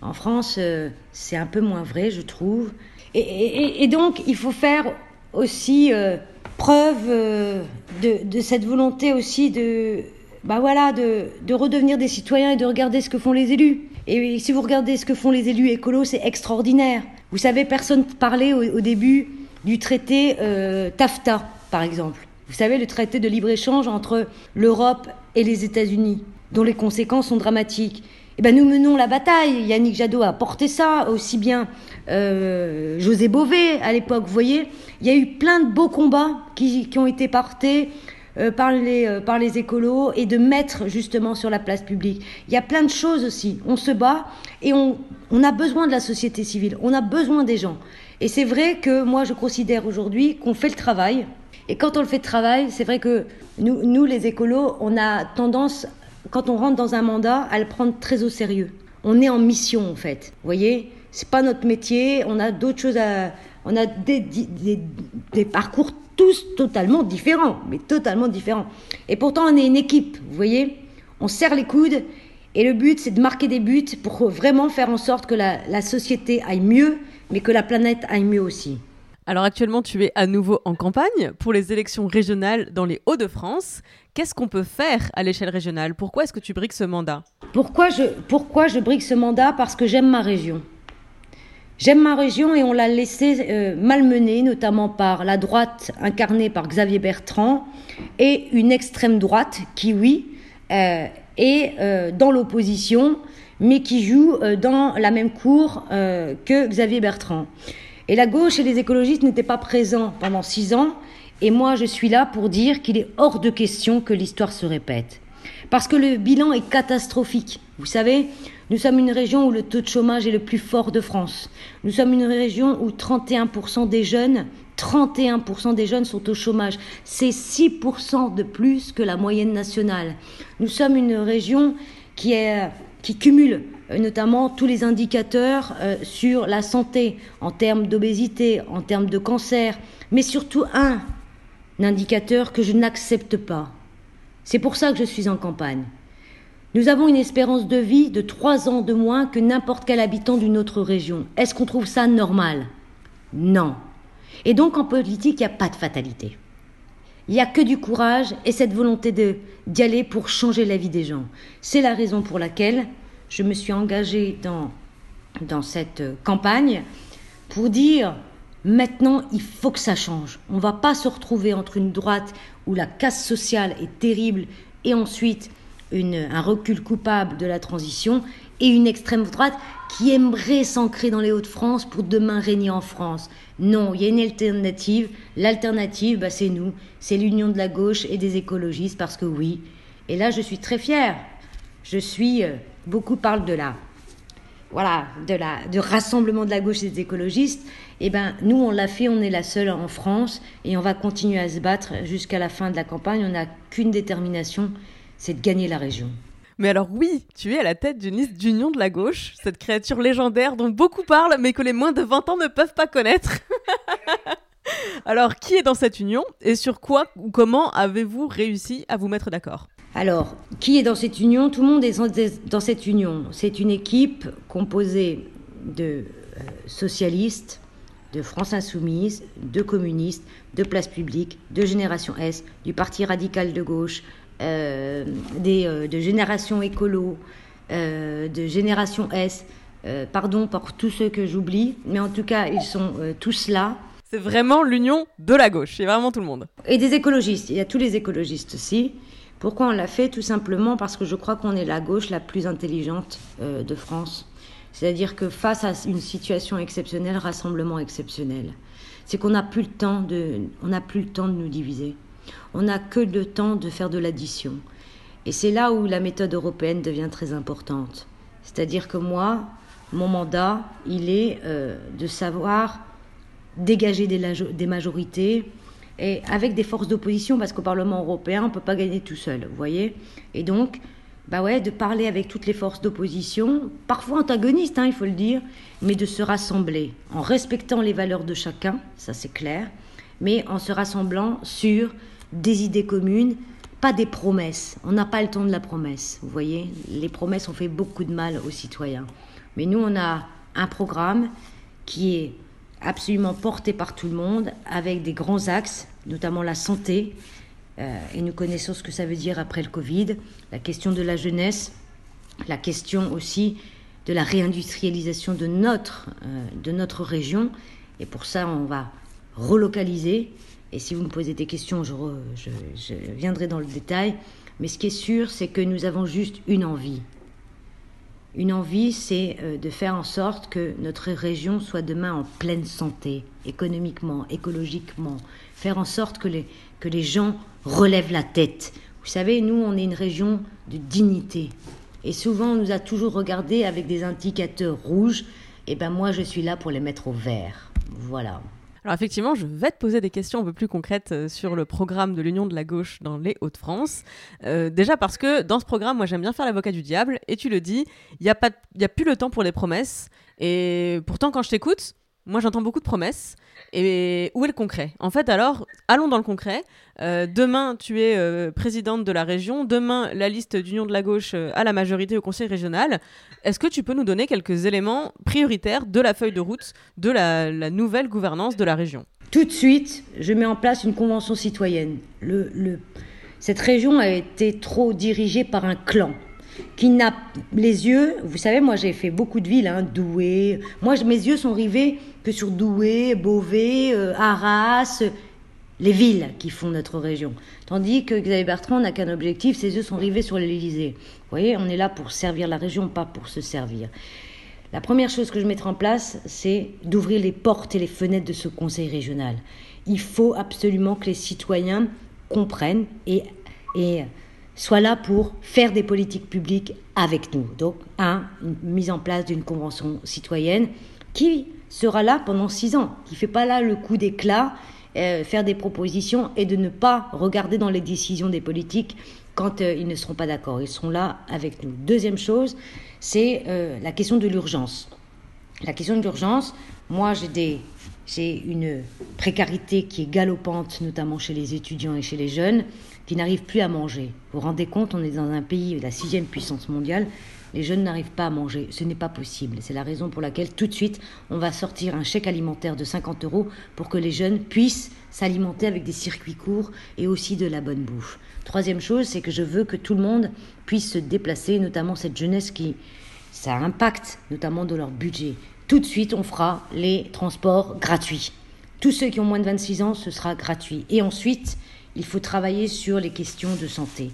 En France, euh, c'est un peu moins vrai, je trouve. et donc, il faut faire aussi euh, preuve euh, de, cette volonté aussi de, bah voilà, de, redevenir des citoyens et de regarder ce que font les élus. Et si vous regardez ce que font les élus écolos, c'est extraordinaire. Vous savez, personne parlait au, au début du traité euh, TAFTA, par exemple. Vous savez, le traité de libre-échange entre l'Europe et les États-Unis, dont les conséquences sont dramatiques. Eh ben, nous menons la bataille. Yannick Jadot a porté ça, aussi bien euh, José Bové à l'époque. Vous voyez, il y a eu plein de beaux combats qui, qui ont été portés euh, par, les, euh, par les écolos et de mettre justement sur la place publique. Il y a plein de choses aussi. On se bat et on, on a besoin de la société civile. On a besoin des gens. Et c'est vrai que moi, je considère aujourd'hui qu'on fait le travail. Et quand on le fait de travail, c'est vrai que nous, nous, les écolos, on a tendance quand on rentre dans un mandat, à le prendre très au sérieux. On est en mission, en fait. Vous voyez C'est pas notre métier, on a d'autres choses à. On a des, parcours tous totalement différents, mais totalement différents. Et pourtant, on est une équipe, vous voyez On serre les coudes, et le but, c'est de marquer des buts pour vraiment faire en sorte que la société aille mieux, mais que la planète aille mieux aussi. Alors actuellement, tu es à nouveau en campagne pour les élections régionales dans les Hauts-de-France. Qu'est-ce qu'on peut faire à l'échelle régionale? Pourquoi est-ce que tu brigues ce mandat? Pourquoi je, pourquoi je brigue ce mandat? Parce que j'aime ma région. J'aime ma région et on l'a laissée euh, malmenée, notamment par la droite incarnée par Xavier Bertrand et une extrême droite qui, oui, euh, est euh, dans l'opposition, mais qui joue dans la même cour que Xavier Bertrand. Et la gauche et les écologistes n'étaient pas présents pendant six ans. Et moi, je suis là pour dire qu'il est hors de question que l'histoire se répète. Parce que le bilan est catastrophique. Vous savez, nous sommes une région où le taux de chômage est le plus fort de France. Nous sommes une région où 31% des jeunes, 31% des jeunes sont au chômage. C'est 6% de plus que la moyenne nationale. Nous sommes une région qui, cumule euh, notamment tous les indicateurs euh, sur la santé en termes d'obésité, en termes de cancer, mais surtout un indicateur que je n'accepte pas. C'est pour ça que je suis en campagne. Nous avons une espérance de vie de trois ans de moins que n'importe quel habitant d'une autre région. Est-ce qu'on trouve ça normal? Non. Et donc en politique, il n'y a pas de fatalité. Il n'y a que du courage et cette volonté d'y aller pour changer la vie des gens. C'est la raison pour laquelle je me suis engagée dans, dans cette campagne pour dire maintenant il faut que ça change. On ne va pas se retrouver entre une droite où la casse sociale est terrible et ensuite un recul coupable de la transition et une extrême droite qui aimerait s'ancrer dans les Hauts-de-France pour demain régner en France. Non, il y a une alternative. L'alternative, bah, c'est nous. C'est l'union de la gauche et des écologistes, parce que oui. Et là, je suis très fière. Je suis. Euh, beaucoup parlent de la. Voilà, de la, de rassemblement de la gauche et des écologistes. Eh ben, nous, on l'a fait, on est la seule en France, et on va continuer à se battre jusqu'à la fin de la campagne. On n'a qu'une détermination, c'est de gagner la région. Mais alors oui, tu es à la tête d'une liste d'union de la gauche, cette créature légendaire dont beaucoup parlent mais que les moins de 20 ans ne peuvent pas connaître. (laughs) alors qui est dans cette union et sur quoi ou comment avez-vous réussi à vous mettre d'accord? Alors, qui est dans cette union? Tout le monde est dans cette union. C'est une équipe composée de euh, socialistes, de France Insoumise, de communistes, de Place Publique, de Génération S, du Parti radical de gauche, euh, des, euh, de Génération Écolo, euh, de Génération S. pardon pour tous ceux que j'oublie, mais en tout cas, ils sont tous là. C'est vraiment l'union de la gauche, c'est vraiment tout le monde. Et des écologistes, il y a tous les écologistes aussi. Pourquoi on l'a fait? Tout simplement parce que je crois qu'on est la gauche la plus intelligente de France. C'est-à-dire que face à une situation exceptionnelle, rassemblement exceptionnel, c'est qu'on n'a plus le temps de, plus le temps de nous diviser on n'a que le temps de faire de l'addition. Et c'est là où la méthode européenne devient très importante. C'est-à-dire que moi, mon mandat, il est euh, de savoir dégager des, majorités et avec des forces d'opposition, parce qu'au Parlement européen, on ne peut pas gagner tout seul, vous voyez Et donc, bah ouais, de parler avec toutes les forces d'opposition, parfois antagonistes, hein, il faut le dire, mais de se rassembler en respectant les valeurs de chacun, ça c'est clair, mais en se rassemblant sur des idées communes, pas des promesses. On n'a pas le temps de la promesse, vous voyez. Les promesses ont fait beaucoup de mal aux citoyens. Mais nous, on a un programme qui est absolument porté par tout le monde, avec des grands axes, notamment la santé, et nous connaissons ce que ça veut dire après le Covid, la question de la jeunesse, la question aussi de la réindustrialisation de notre, euh, de notre région. Et pour ça, on va relocaliser et si vous me posez des questions, je, viendrai dans le détail. Mais ce qui est sûr, c'est que nous avons juste une envie. Une envie, c'est euh, de faire en sorte que notre région soit demain en pleine santé, économiquement, écologiquement. Faire en sorte que les, que les gens relèvent la tête. Vous savez, nous, on est une région de dignité. Et souvent, on nous a toujours regardé avec des indicateurs rouges. Et ben moi, je suis là pour les mettre au vert. Voilà. Alors effectivement, je vais te poser des questions un peu plus concrètes euh, sur le programme de l'Union de la gauche dans les Hauts-de-France. Euh, déjà parce que dans ce programme, moi j'aime bien faire l'avocat du diable, et tu le dis, il n'y a, a plus le temps pour les promesses. Et pourtant, quand je t'écoute, moi, j'entends beaucoup de promesses. Et où est le concret? En fait, alors, allons dans le concret. Euh, demain, tu es euh, présidente de la région. Demain, la liste d'Union de la gauche euh, a la majorité au conseil régional. Est-ce que tu peux nous donner quelques éléments prioritaires de la feuille de route de la, nouvelle gouvernance de la région? Tout de suite, je mets en place une convention citoyenne. Cette région a été trop dirigée par un clan qui n'a les yeux, vous savez, moi j'ai fait beaucoup de villes, hein, Douai. Moi, mes yeux sont rivés que sur Douai, Beauvais, euh, Arras, les villes qui font notre région. Tandis que Xavier Bertrand n'a qu'un objectif, ses yeux sont rivés sur l'Élysée. Vous voyez, on est là pour servir la région, pas pour se servir. La première chose que je mettrai en place, c'est d'ouvrir les portes et les fenêtres de ce conseil régional. Il faut absolument que les citoyens comprennent et, et soient là pour faire des politiques publiques avec nous. Donc, un, une mise en place d'une convention citoyenne qui sera là pendant six ans, qui ne fait pas là le coup d'éclat, euh, faire des propositions et de ne pas regarder dans les décisions des politiques quand euh, ils ne seront pas d'accord. Ils seront là avec nous. Deuxième chose, c'est euh, la question de l'urgence. La question de l'urgence, moi j'ai des j'ai une précarité qui est galopante, notamment chez les étudiants et chez les jeunes, qui n'arrivent plus à manger. Vous vous rendez compte, on est dans un pays, la sixième puissance mondiale, les jeunes n'arrivent pas à manger. Ce n'est pas possible. C'est la raison pour laquelle tout de suite, on va sortir un chèque alimentaire de 50 euros pour que les jeunes puissent s'alimenter avec des circuits courts et aussi de la bonne bouffe. Troisième chose, c'est que je veux que tout le monde puisse se déplacer, notamment cette jeunesse qui, ça impacte notamment de leur budget. Tout de suite, on fera les transports gratuits. Tous ceux qui ont moins de 26 ans, ce sera gratuit. Et ensuite, il faut travailler sur les questions de santé.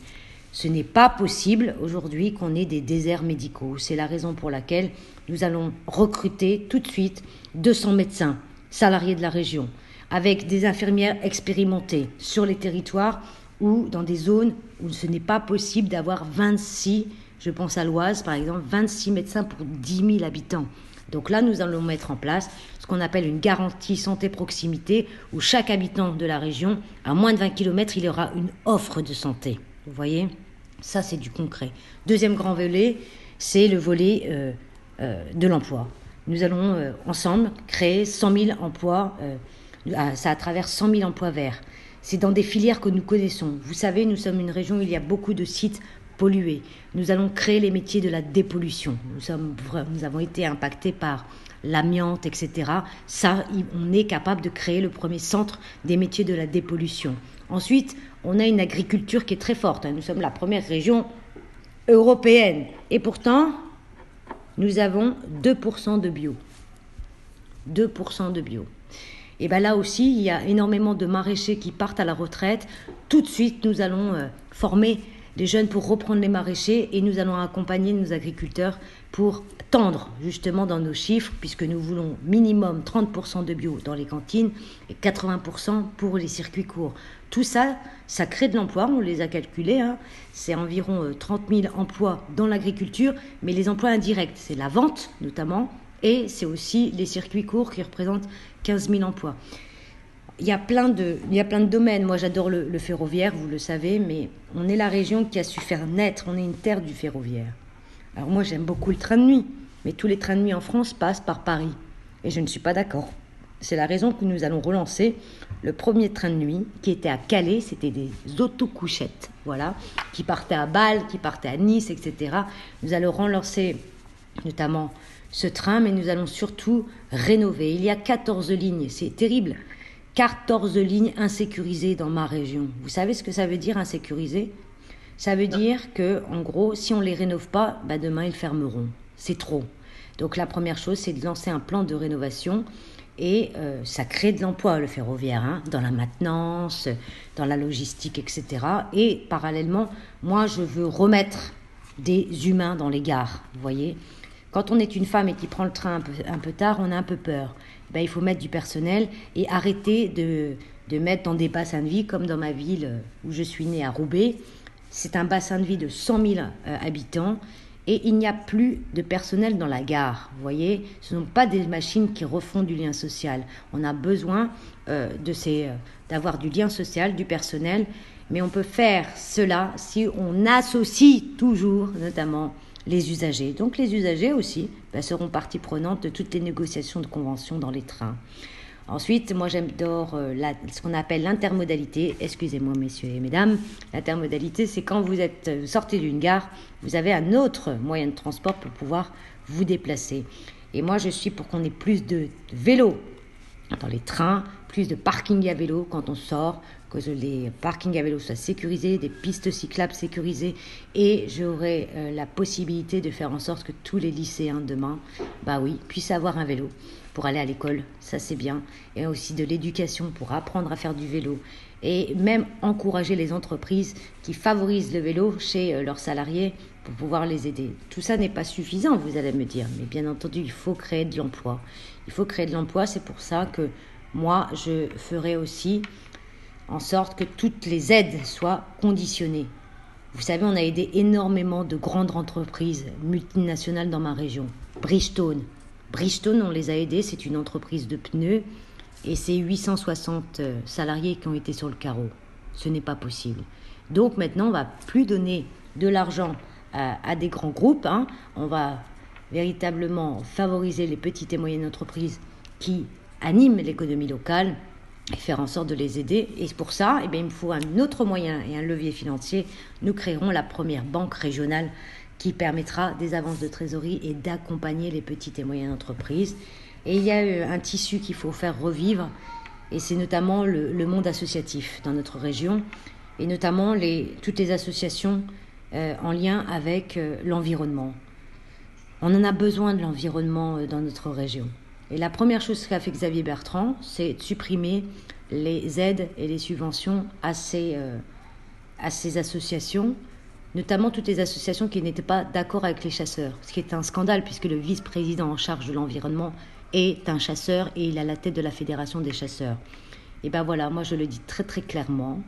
Ce n'est pas possible aujourd'hui qu'on ait des déserts médicaux. C'est la raison pour laquelle nous allons recruter tout de suite 200 médecins salariés de la région, avec des infirmières expérimentées sur les territoires ou dans des zones où ce n'est pas possible d'avoir 26, je pense à l'Oise par exemple, 26 médecins pour 10 000 habitants. Donc là, nous allons mettre en place ce qu'on appelle une garantie santé proximité, où chaque habitant de la région, à moins de 20 km, il aura une offre de santé. Vous voyez? Ça, c'est du concret. Deuxième grand volet, c'est le volet euh, euh, de l'emploi. Nous allons euh, ensemble créer 100 000 emplois, ça à travers 100 000 emplois verts. C'est dans des filières que nous connaissons. Vous savez, nous sommes une région où il y a beaucoup de sites pollués. Nous allons créer les métiers de la dépollution. Nous, sommes, nous avons été impactés par l'amiante, etc. Ça, on est capable de créer le premier centre des métiers de la dépollution. Ensuite, on a une agriculture qui est très forte. Nous sommes la première région européenne. Et pourtant, nous avons 2% de bio. 2% de bio. Et bien là aussi, il y a énormément de maraîchers qui partent à la retraite. Tout de suite, nous allons euh, former des jeunes pour reprendre les maraîchers et nous allons accompagner nos agriculteurs pour tendre justement dans nos chiffres, puisque nous voulons minimum 30% de bio dans les cantines et 80% pour les circuits courts. Tout ça, ça crée de l'emploi, on les a calculés, hein. c'est environ 30 euh, 000 emplois dans l'agriculture, mais les emplois indirects, c'est la vente notamment, et c'est aussi les circuits courts qui représentent 15 000 emplois il y a plein de, il y a plein de domaines. Moi, j'adore le, ferroviaire, vous le savez, mais on est la région qui a su faire naître. On est une terre du ferroviaire. Alors moi, j'aime beaucoup le train de nuit, mais tous les trains de nuit en France passent par Paris, et je ne suis pas d'accord. C'est la raison que nous allons relancer le premier train de nuit qui était à Calais. C'était des autocouchettes, voilà, qui partaient à Bâle, qui partaient à Nice, etc. Nous allons relancer notamment ce train, mais nous allons surtout rénover. Il y a 14 lignes, c'est terrible. 14 lignes insécurisées dans ma région. Vous savez ce que ça veut dire insécurisé Ça veut dire que, en gros, si on les rénove pas, bah demain ils fermeront. C'est trop. Donc la première chose, c'est de lancer un plan de rénovation et euh, ça crée de l'emploi, le ferroviaire, hein, dans la maintenance, dans la logistique, etc. Et parallèlement, moi, je veux remettre des humains dans les gares, vous voyez? Quand on est une femme et qui prend le train un peu, un peu tard, on a un peu peur. Ben, il faut mettre du personnel et arrêter de, de mettre dans des bassins de vie comme dans ma ville euh, où je suis née à Roubaix. C'est un bassin de vie de 100 000 euh, habitants et il n'y a plus de personnel dans la gare. Vous voyez, ce ne sont pas des machines qui refont du lien social. On a besoin euh, d'avoir du lien social, du personnel, mais on peut faire cela si on associe toujours, notamment, les usagers. Donc les usagers aussi bah, seront partie prenante de toutes les négociations de conventions dans les trains. Ensuite, moi j'adore euh, ce qu'on appelle l'intermodalité. Excusez-moi messieurs et mesdames, l'intermodalité c'est quand vous êtes euh, sorti d'une gare, vous avez un autre moyen de transport pour pouvoir vous déplacer. Et moi je suis pour qu'on ait plus de vélos dans les trains, plus de parking à vélo quand on sort, que les parkings à vélo soient sécurisés, des pistes cyclables sécurisées, et j'aurai euh, la possibilité de faire en sorte que tous les lycéens demain, bah oui, puissent avoir un vélo pour aller à l'école, ça c'est bien, et aussi de l'éducation pour apprendre à faire du vélo, et même encourager les entreprises qui favorisent le vélo chez euh, leurs salariés pour pouvoir les aider. Tout ça n'est pas suffisant, vous allez me dire, mais bien entendu, il faut créer de l'emploi. Il faut créer de l'emploi, c'est pour ça que moi, je ferai aussi en sorte que toutes les aides soient conditionnées. Vous savez, on a aidé énormément de grandes entreprises multinationales dans ma région. Bridgestone. Bridgestone, on les a aidés, c'est une entreprise de pneus et c'est 860 euh, salariés qui ont été sur le carreau. Ce n'est pas possible. Donc maintenant, on va plus donner de l'argent à, des grands groupes. Hein. On va véritablement favoriser les petites et moyennes entreprises qui animent l'économie locale et faire en sorte de les aider. Et pour ça, eh bien, il me faut un autre moyen et un levier financier. Nous créerons la première banque régionale qui permettra des avances de trésorerie et d'accompagner les petites et moyennes entreprises. Et il y a euh, un tissu qu'il faut faire revivre, et c'est notamment le, monde associatif dans notre région, et notamment toutes les associations euh, en lien avec euh, l'environnement. On en a besoin de l'environnement dans notre région. Et la première chose qu'a fait Xavier Bertrand, c'est de supprimer les aides et les subventions à ces, euh, à ces associations notamment toutes les associations qui n'étaient pas d'accord avec les chasseurs, ce qui est un scandale puisque le vice-président en charge de l'environnement est un chasseur et il a la tête de la fédération des chasseurs. Et ben voilà, moi je le dis très très clairement,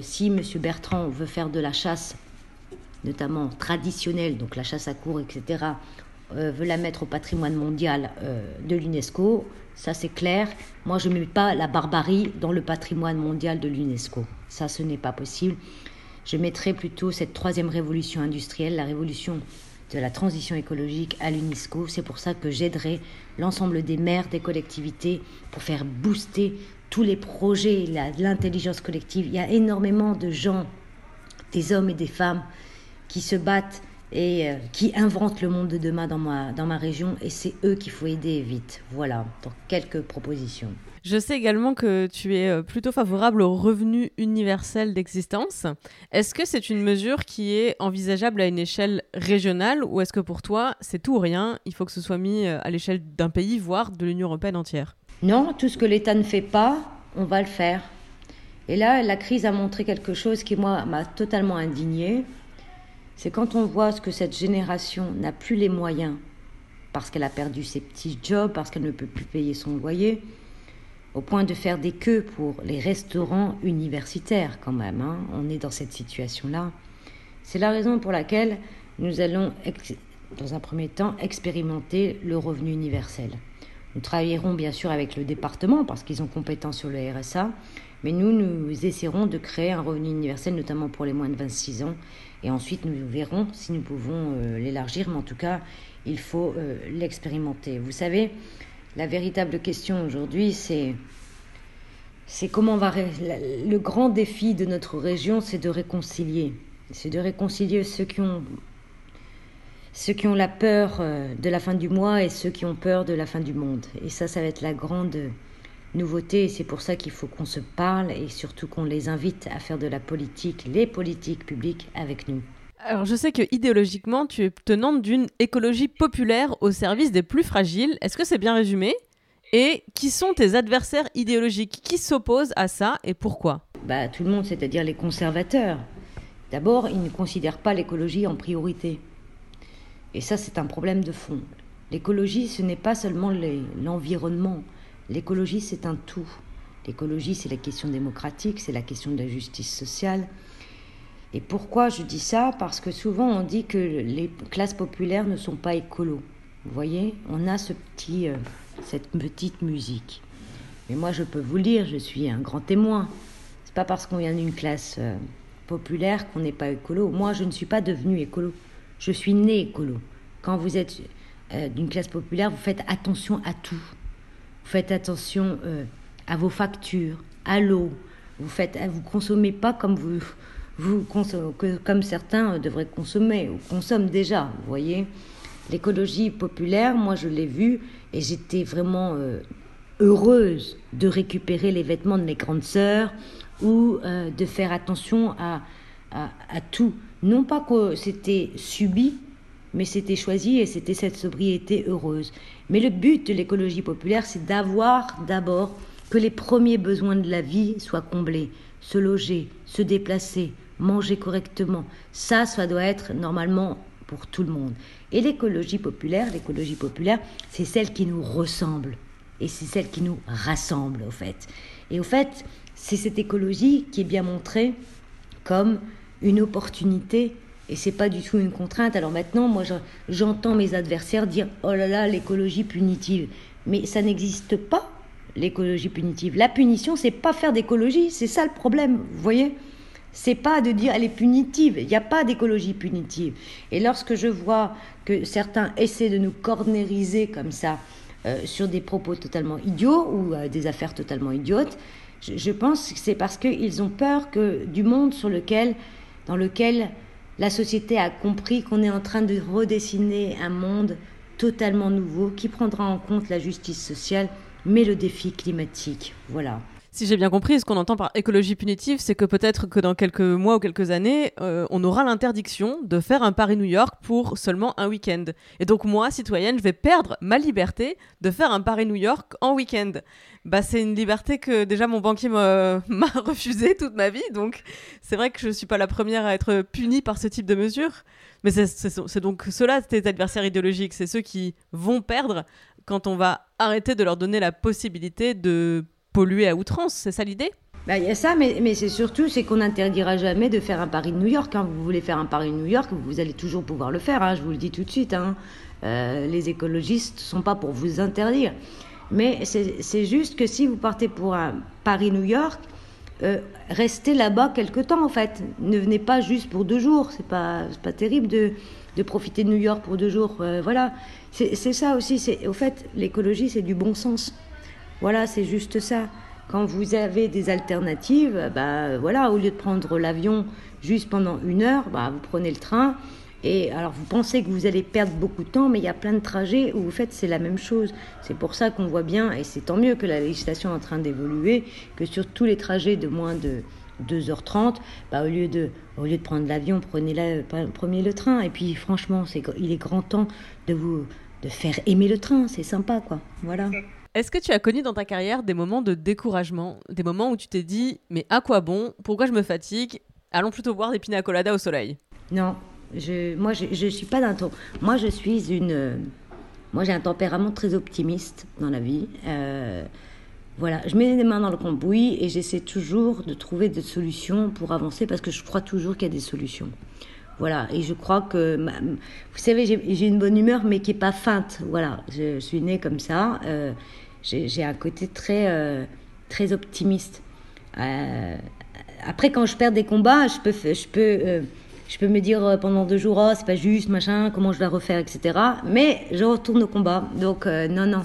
si M. Bertrand veut faire de la chasse, notamment traditionnelle, donc la chasse à cour, etc., euh, veut la mettre au patrimoine mondial euh, de l'UNESCO, ça c'est clair. Moi je ne mets pas la barbarie dans le patrimoine mondial de l'UNESCO. Ça ce n'est pas possible. Je mettrai plutôt cette troisième révolution industrielle, la révolution de la transition écologique à l'UNESCO. C'est pour ça que j'aiderai l'ensemble des maires, des collectivités pour faire booster tous les projets, l'intelligence collective. Il y a énormément de gens, des hommes et des femmes, qui se battent et euh, qui inventent le monde de demain dans ma, dans ma région. Et c'est eux qu'il faut aider vite. Voilà, donc quelques propositions. Je sais également que tu es euh, plutôt favorable au revenu universel d'existence. Est-ce que c'est une mesure qui est envisageable à une échelle régionale ou est-ce que pour toi c'est tout ou rien Il faut que ce soit mis euh, à l'échelle d'un pays, voire de l'Union européenne entière? Non, tout ce que l'État ne fait pas, on va le faire. Et là, la crise a montré quelque chose qui, moi, m'a totalement indignée. C'est quand on voit ce que cette génération n'a plus les moyens, parce qu'elle a perdu ses petits jobs, parce qu'elle ne peut plus payer son loyer, au point de faire des queues pour les restaurants universitaires quand même. Hein. On est dans cette situation-là. C'est la raison pour laquelle nous allons, dans un premier temps, expérimenter le revenu universel. Nous travaillerons bien sûr avec le département parce qu'ils ont compétence sur le RSA, mais nous, nous essaierons de créer un revenu universel, notamment pour les moins de 26 ans. Et ensuite, nous verrons si nous pouvons euh, l'élargir, mais en tout cas, il faut euh, l'expérimenter. Vous savez, la véritable question aujourd'hui, c'est c'est comment va le grand défi de notre région, c'est de réconcilier, c'est de réconcilier ceux qui ont ceux qui ont la peur euh, de la fin du mois et ceux qui ont peur de la fin du monde. Et ça, ça va être la grande nouveauté. Et c'est pour ça qu'il faut qu'on se parle et surtout qu'on les invite à faire de la politique, les politiques publiques avec nous. Alors je sais que idéologiquement, tu es tenante d'une écologie populaire au service des plus fragiles. Est-ce que c'est bien résumé? Et qui sont tes adversaires idéologiques? Qui s'opposent à ça et pourquoi? Bah, Tout le monde, c'est-à-dire les conservateurs. D'abord, ils ne considèrent pas l'écologie en priorité. Et ça, c'est un problème de fond. L'écologie, ce n'est pas seulement l'environnement. L'écologie, c'est un tout. L'écologie, c'est la question démocratique, c'est la question de la justice sociale, et pourquoi je dis ça? Parce que souvent on dit que les classes populaires ne sont pas écolos. Vous voyez, on a ce petit, euh, cette petite musique. Mais moi, je peux vous le dire, je suis un grand témoin. C'est pas parce qu'on vient d'une classe euh, populaire qu'on n'est pas écolo. Moi, je ne suis pas devenu écolo. Je suis né écolo. Quand vous êtes euh, d'une classe populaire, vous faites attention à tout. Vous faites attention à vos factures, à l'eau. Vous faites, vous consommez pas comme vous comme certains devraient consommer ou consomment déjà, vous voyez. L'écologie populaire, moi je l'ai vue et j'étais vraiment euh, heureuse de récupérer les vêtements de mes grandes sœurs ou euh, de faire attention à, à, tout. Non pas que c'était subi, mais c'était choisi et c'était cette sobriété heureuse. Mais le but de l'écologie populaire, c'est d'avoir d'abord que les premiers besoins de la vie soient comblés, se loger, se déplacer, manger correctement. Ça, ça doit être normalement pour tout le monde. Et l'écologie populaire, l'écologie populaire, c'est celle qui nous ressemble et c'est celle qui nous rassemble au fait. Et au fait, c'est cette écologie qui est bien montrée comme une opportunité et c'est pas du tout une contrainte. Alors maintenant, moi, j'entends mes adversaires dire oh là là, l'écologie punitive, mais ça n'existe pas l'écologie punitive. La punition, c'est pas faire d'écologie, c'est ça le problème, vous voyez c'est pas de dire elle est punitive. Il n'y a pas d'écologie punitive. Et lorsque je vois que certains essaient de nous cornériser comme ça euh, sur des propos totalement idiots ou euh, des affaires totalement idiotes, je, pense que c'est parce qu'ils ont peur que du monde sur lequel, dans lequel la société a compris qu'on est en train de redessiner un monde totalement nouveau qui prendra en compte la justice sociale, mais le défi climatique. Voilà. Si j'ai bien compris, ce qu'on entend par écologie punitive, c'est que peut-être que dans quelques mois ou quelques années, euh, on aura l'interdiction de faire un Paris-New York pour seulement un week-end. Et donc moi, citoyenne, je vais perdre ma liberté de faire un Paris-New York en week-end. Bah, c'est une liberté que déjà mon banquier (laughs) m'a refusée toute ma vie, donc c'est vrai que je ne suis pas la première à être punie par ce type de mesure. Mais c'est donc ceux-là, tes adversaires idéologiques, c'est ceux qui vont perdre quand on va arrêter de leur donner la possibilité de polluer à outrance. C'est ça l'idée? Bah, il y a ça, mais, mais c'est surtout c'est qu'on n'interdira jamais de faire un Paris de New York. Hein. Vous voulez faire un Paris de New York, vous allez toujours pouvoir le faire. Hein, je vous le dis tout de suite. Hein. Euh, les écologistes ne sont pas pour vous interdire. Mais c'est juste que si vous partez pour un Paris-New York, euh, restez là-bas quelque temps en fait. Ne venez pas juste pour deux jours. C'est pas, pas terrible de, de profiter de New York pour deux jours. Euh, voilà. C'est ça aussi. C'est Au fait, l'écologie, c'est du bon sens. Voilà, c'est juste ça. Quand vous avez des alternatives, bah, voilà, au lieu de prendre l'avion juste pendant une heure, bah, vous prenez le train. Et alors vous pensez que vous allez perdre beaucoup de temps, mais il y a plein de trajets où vous faites c'est la même chose. C'est pour ça qu'on voit bien, et c'est tant mieux que la législation est en train d'évoluer, que sur tous les trajets de moins de 2h30, bah, au, lieu de, au lieu de prendre l'avion, prenez, le train. Et puis franchement, c'est, il est grand temps de vous de faire aimer le train, c'est sympa quoi. Voilà. Est-ce que tu as connu dans ta carrière des moments de découragement, des moments où tu t'es dit mais à quoi bon? Pourquoi je me fatigue? Allons plutôt boire des pina coladas au soleil. Non, je, moi je, je suis pas d'un ton. Moi je suis une. Moi j'ai un tempérament très optimiste dans la vie. Euh, voilà, je mets les mains dans le cambouis et j'essaie toujours de trouver des solutions pour avancer parce que je crois toujours qu'il y a des solutions. Voilà, et je crois que, vous savez, j'ai une bonne humeur, mais qui n'est pas feinte. Voilà, je, suis née comme ça. Euh, j'ai un côté très, euh, très optimiste. Euh, après, quand je perds des combats, je peux, je peux, je peux me dire pendant deux jours, oh, c'est pas juste, machin, comment je vais refaire, etc. Mais je retourne au combat. Donc, non, non,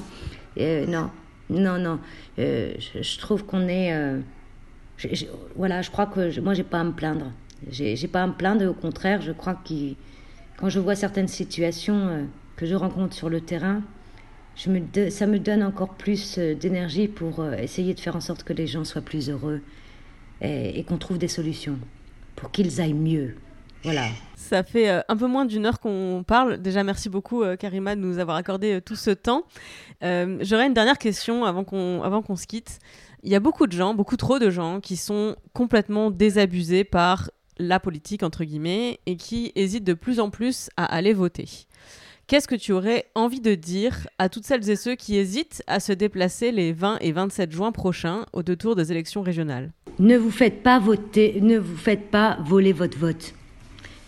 non, non, non. Je, je, trouve qu'on est. voilà, je crois que je, moi, j'ai pas à me plaindre. J'ai pas à me plaindre, au contraire, je crois que quand je vois certaines situations euh, que je rencontre sur le terrain, ça me donne encore plus euh, d'énergie pour euh, essayer de faire en sorte que les gens soient plus heureux et, qu'on trouve des solutions pour qu'ils aillent mieux. Voilà. Ça fait un peu moins d'une heure qu'on parle. Déjà, merci beaucoup, Karima, de nous avoir accordé tout ce temps. J'aurais une dernière question avant qu'on qu'on se quitte. Il y a beaucoup de gens, beaucoup trop de gens, qui sont complètement désabusés par la politique, entre guillemets, et qui hésitent de plus en plus à aller voter. Qu'est-ce que tu aurais envie de dire à toutes celles et ceux qui hésitent à se déplacer les 20 et 27 juin prochains au deux tours des élections régionales? Ne vous faites pas voter, ne vous faites pas voler votre vote.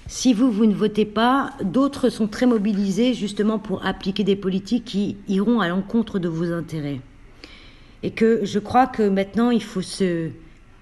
Si vous, vous ne votez pas, d'autres sont très mobilisés justement pour appliquer des politiques qui iront à l'encontre de vos intérêts. Et que je crois que maintenant, il faut se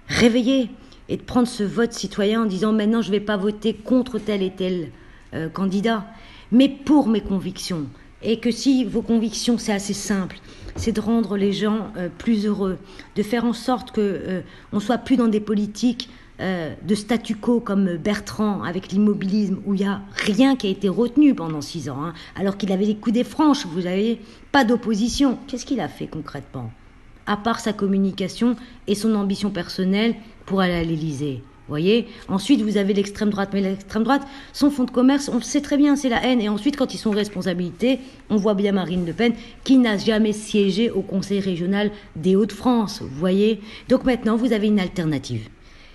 réveiller et de prendre ce vote citoyen en disant maintenant je ne vais pas voter contre tel et tel euh, candidat, mais pour mes convictions. Et que si vos convictions, c'est assez simple, c'est de rendre les gens euh, plus heureux, de faire en sorte que euh, on soit plus dans des politiques de statu quo comme Bertrand avec l'immobilisme où il n'y a rien qui a été retenu pendant six ans, hein, alors qu'il avait les coups des franches, vous n'avez pas d'opposition. Qu'est-ce qu'il a fait concrètement? À part sa communication et son ambition personnelle pour aller à l'Élysée. Voyez Ensuite, vous avez l'extrême droite. Mais l'extrême droite, son fonds de commerce, on sait très bien, c'est la haine. Et ensuite, quand ils sont responsabilités, on voit bien Marine Le Pen qui n'a jamais siégé au Conseil régional des Hauts-de-France. Vous voyez Donc maintenant, vous avez une alternative.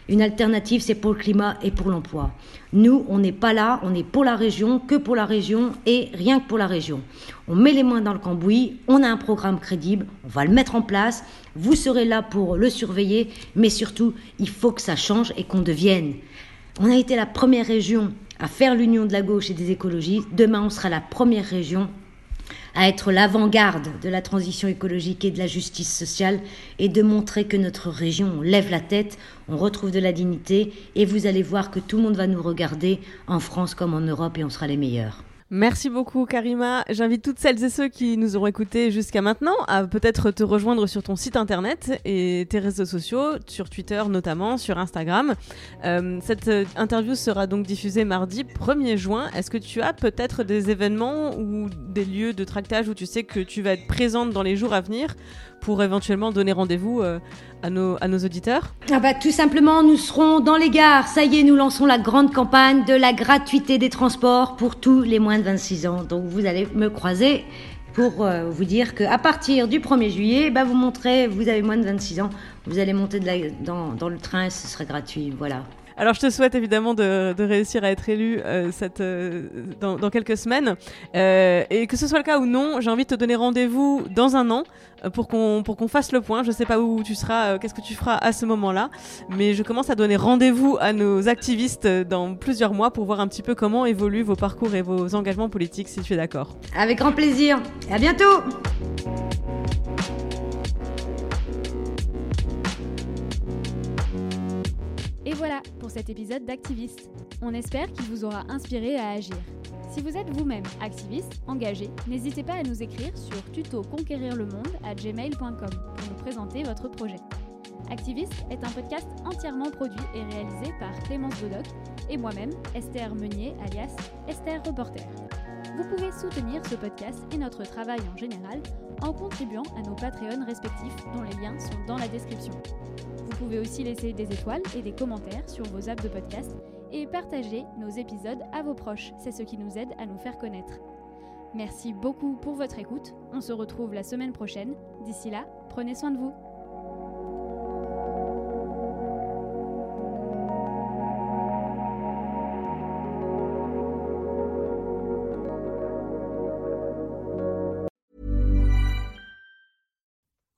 Une alternative, c'est pour le climat et pour l'emploi. Nous, on n'est pas là, on est pour la région, que pour la région et rien que pour la région. On met les mains dans le cambouis, on a un programme crédible, on va le mettre en place, vous serez là pour le surveiller, mais surtout, il faut que ça change et qu'on devienne. On a été la première région à faire l'union de la gauche et des écologistes. Demain, on sera la première région à être l'avant-garde de la transition écologique et de la justice sociale et de montrer que notre région lève la tête, on retrouve de la dignité et vous allez voir que tout le monde va nous regarder en France comme en Europe et on sera les meilleurs. Merci beaucoup Karima. J'invite toutes celles et ceux qui nous auront écoutés jusqu'à maintenant à peut-être te rejoindre sur ton site internet et tes réseaux sociaux, sur Twitter notamment, sur Instagram. Euh, cette interview sera donc diffusée mardi 1er juin. Est-ce que tu as peut-être des événements ou des lieux de tractage où tu sais que tu vas être présente dans les jours à venir pour éventuellement donner rendez-vous euh, à nos, à nos auditeurs Ah bah tout simplement, nous serons dans les gares. Ça y est, nous lançons la grande campagne de la gratuité des transports pour tous les moins de 26 ans. Donc vous allez me croiser pour euh, vous dire qu'à partir du 1er juillet, bah, vous montrez, vous avez moins de 26 ans, vous allez monter dans, dans le train, ce sera gratuit. Voilà. Alors, je te souhaite évidemment de, réussir à être élu euh, euh, dans, quelques semaines. Euh, et que ce soit le cas ou non, j'ai envie de te donner rendez-vous dans un an pour qu'on fasse le point. Je sais pas où tu seras, qu'est-ce que tu feras à ce moment-là, mais je commence à donner rendez-vous à nos activistes dans plusieurs mois pour voir un petit peu comment évoluent vos parcours et vos engagements politiques, si tu es d'accord. Avec grand plaisir. À bientôt. Et voilà pour cet épisode d'Activiste. On espère qu'il vous aura inspiré à agir. Si vous êtes vous-même activiste, engagé, n'hésitez pas à nous écrire sur tutoconquérirlemonde@gmail.com pour nous présenter votre projet. Activiste est un podcast entièrement produit et réalisé par Clémence Bodoc et moi-même, Esther Meunier, alias Esther Reporter. Vous pouvez soutenir ce podcast et notre travail en général en contribuant à nos Patreons respectifs dont les liens sont dans la description. Vous pouvez aussi laisser des étoiles et des commentaires sur vos apps de podcast et partager nos épisodes à vos proches. C'est ce qui nous aide à nous faire connaître. Merci beaucoup pour votre écoute. On se retrouve la semaine prochaine. D'ici là, prenez soin de vous.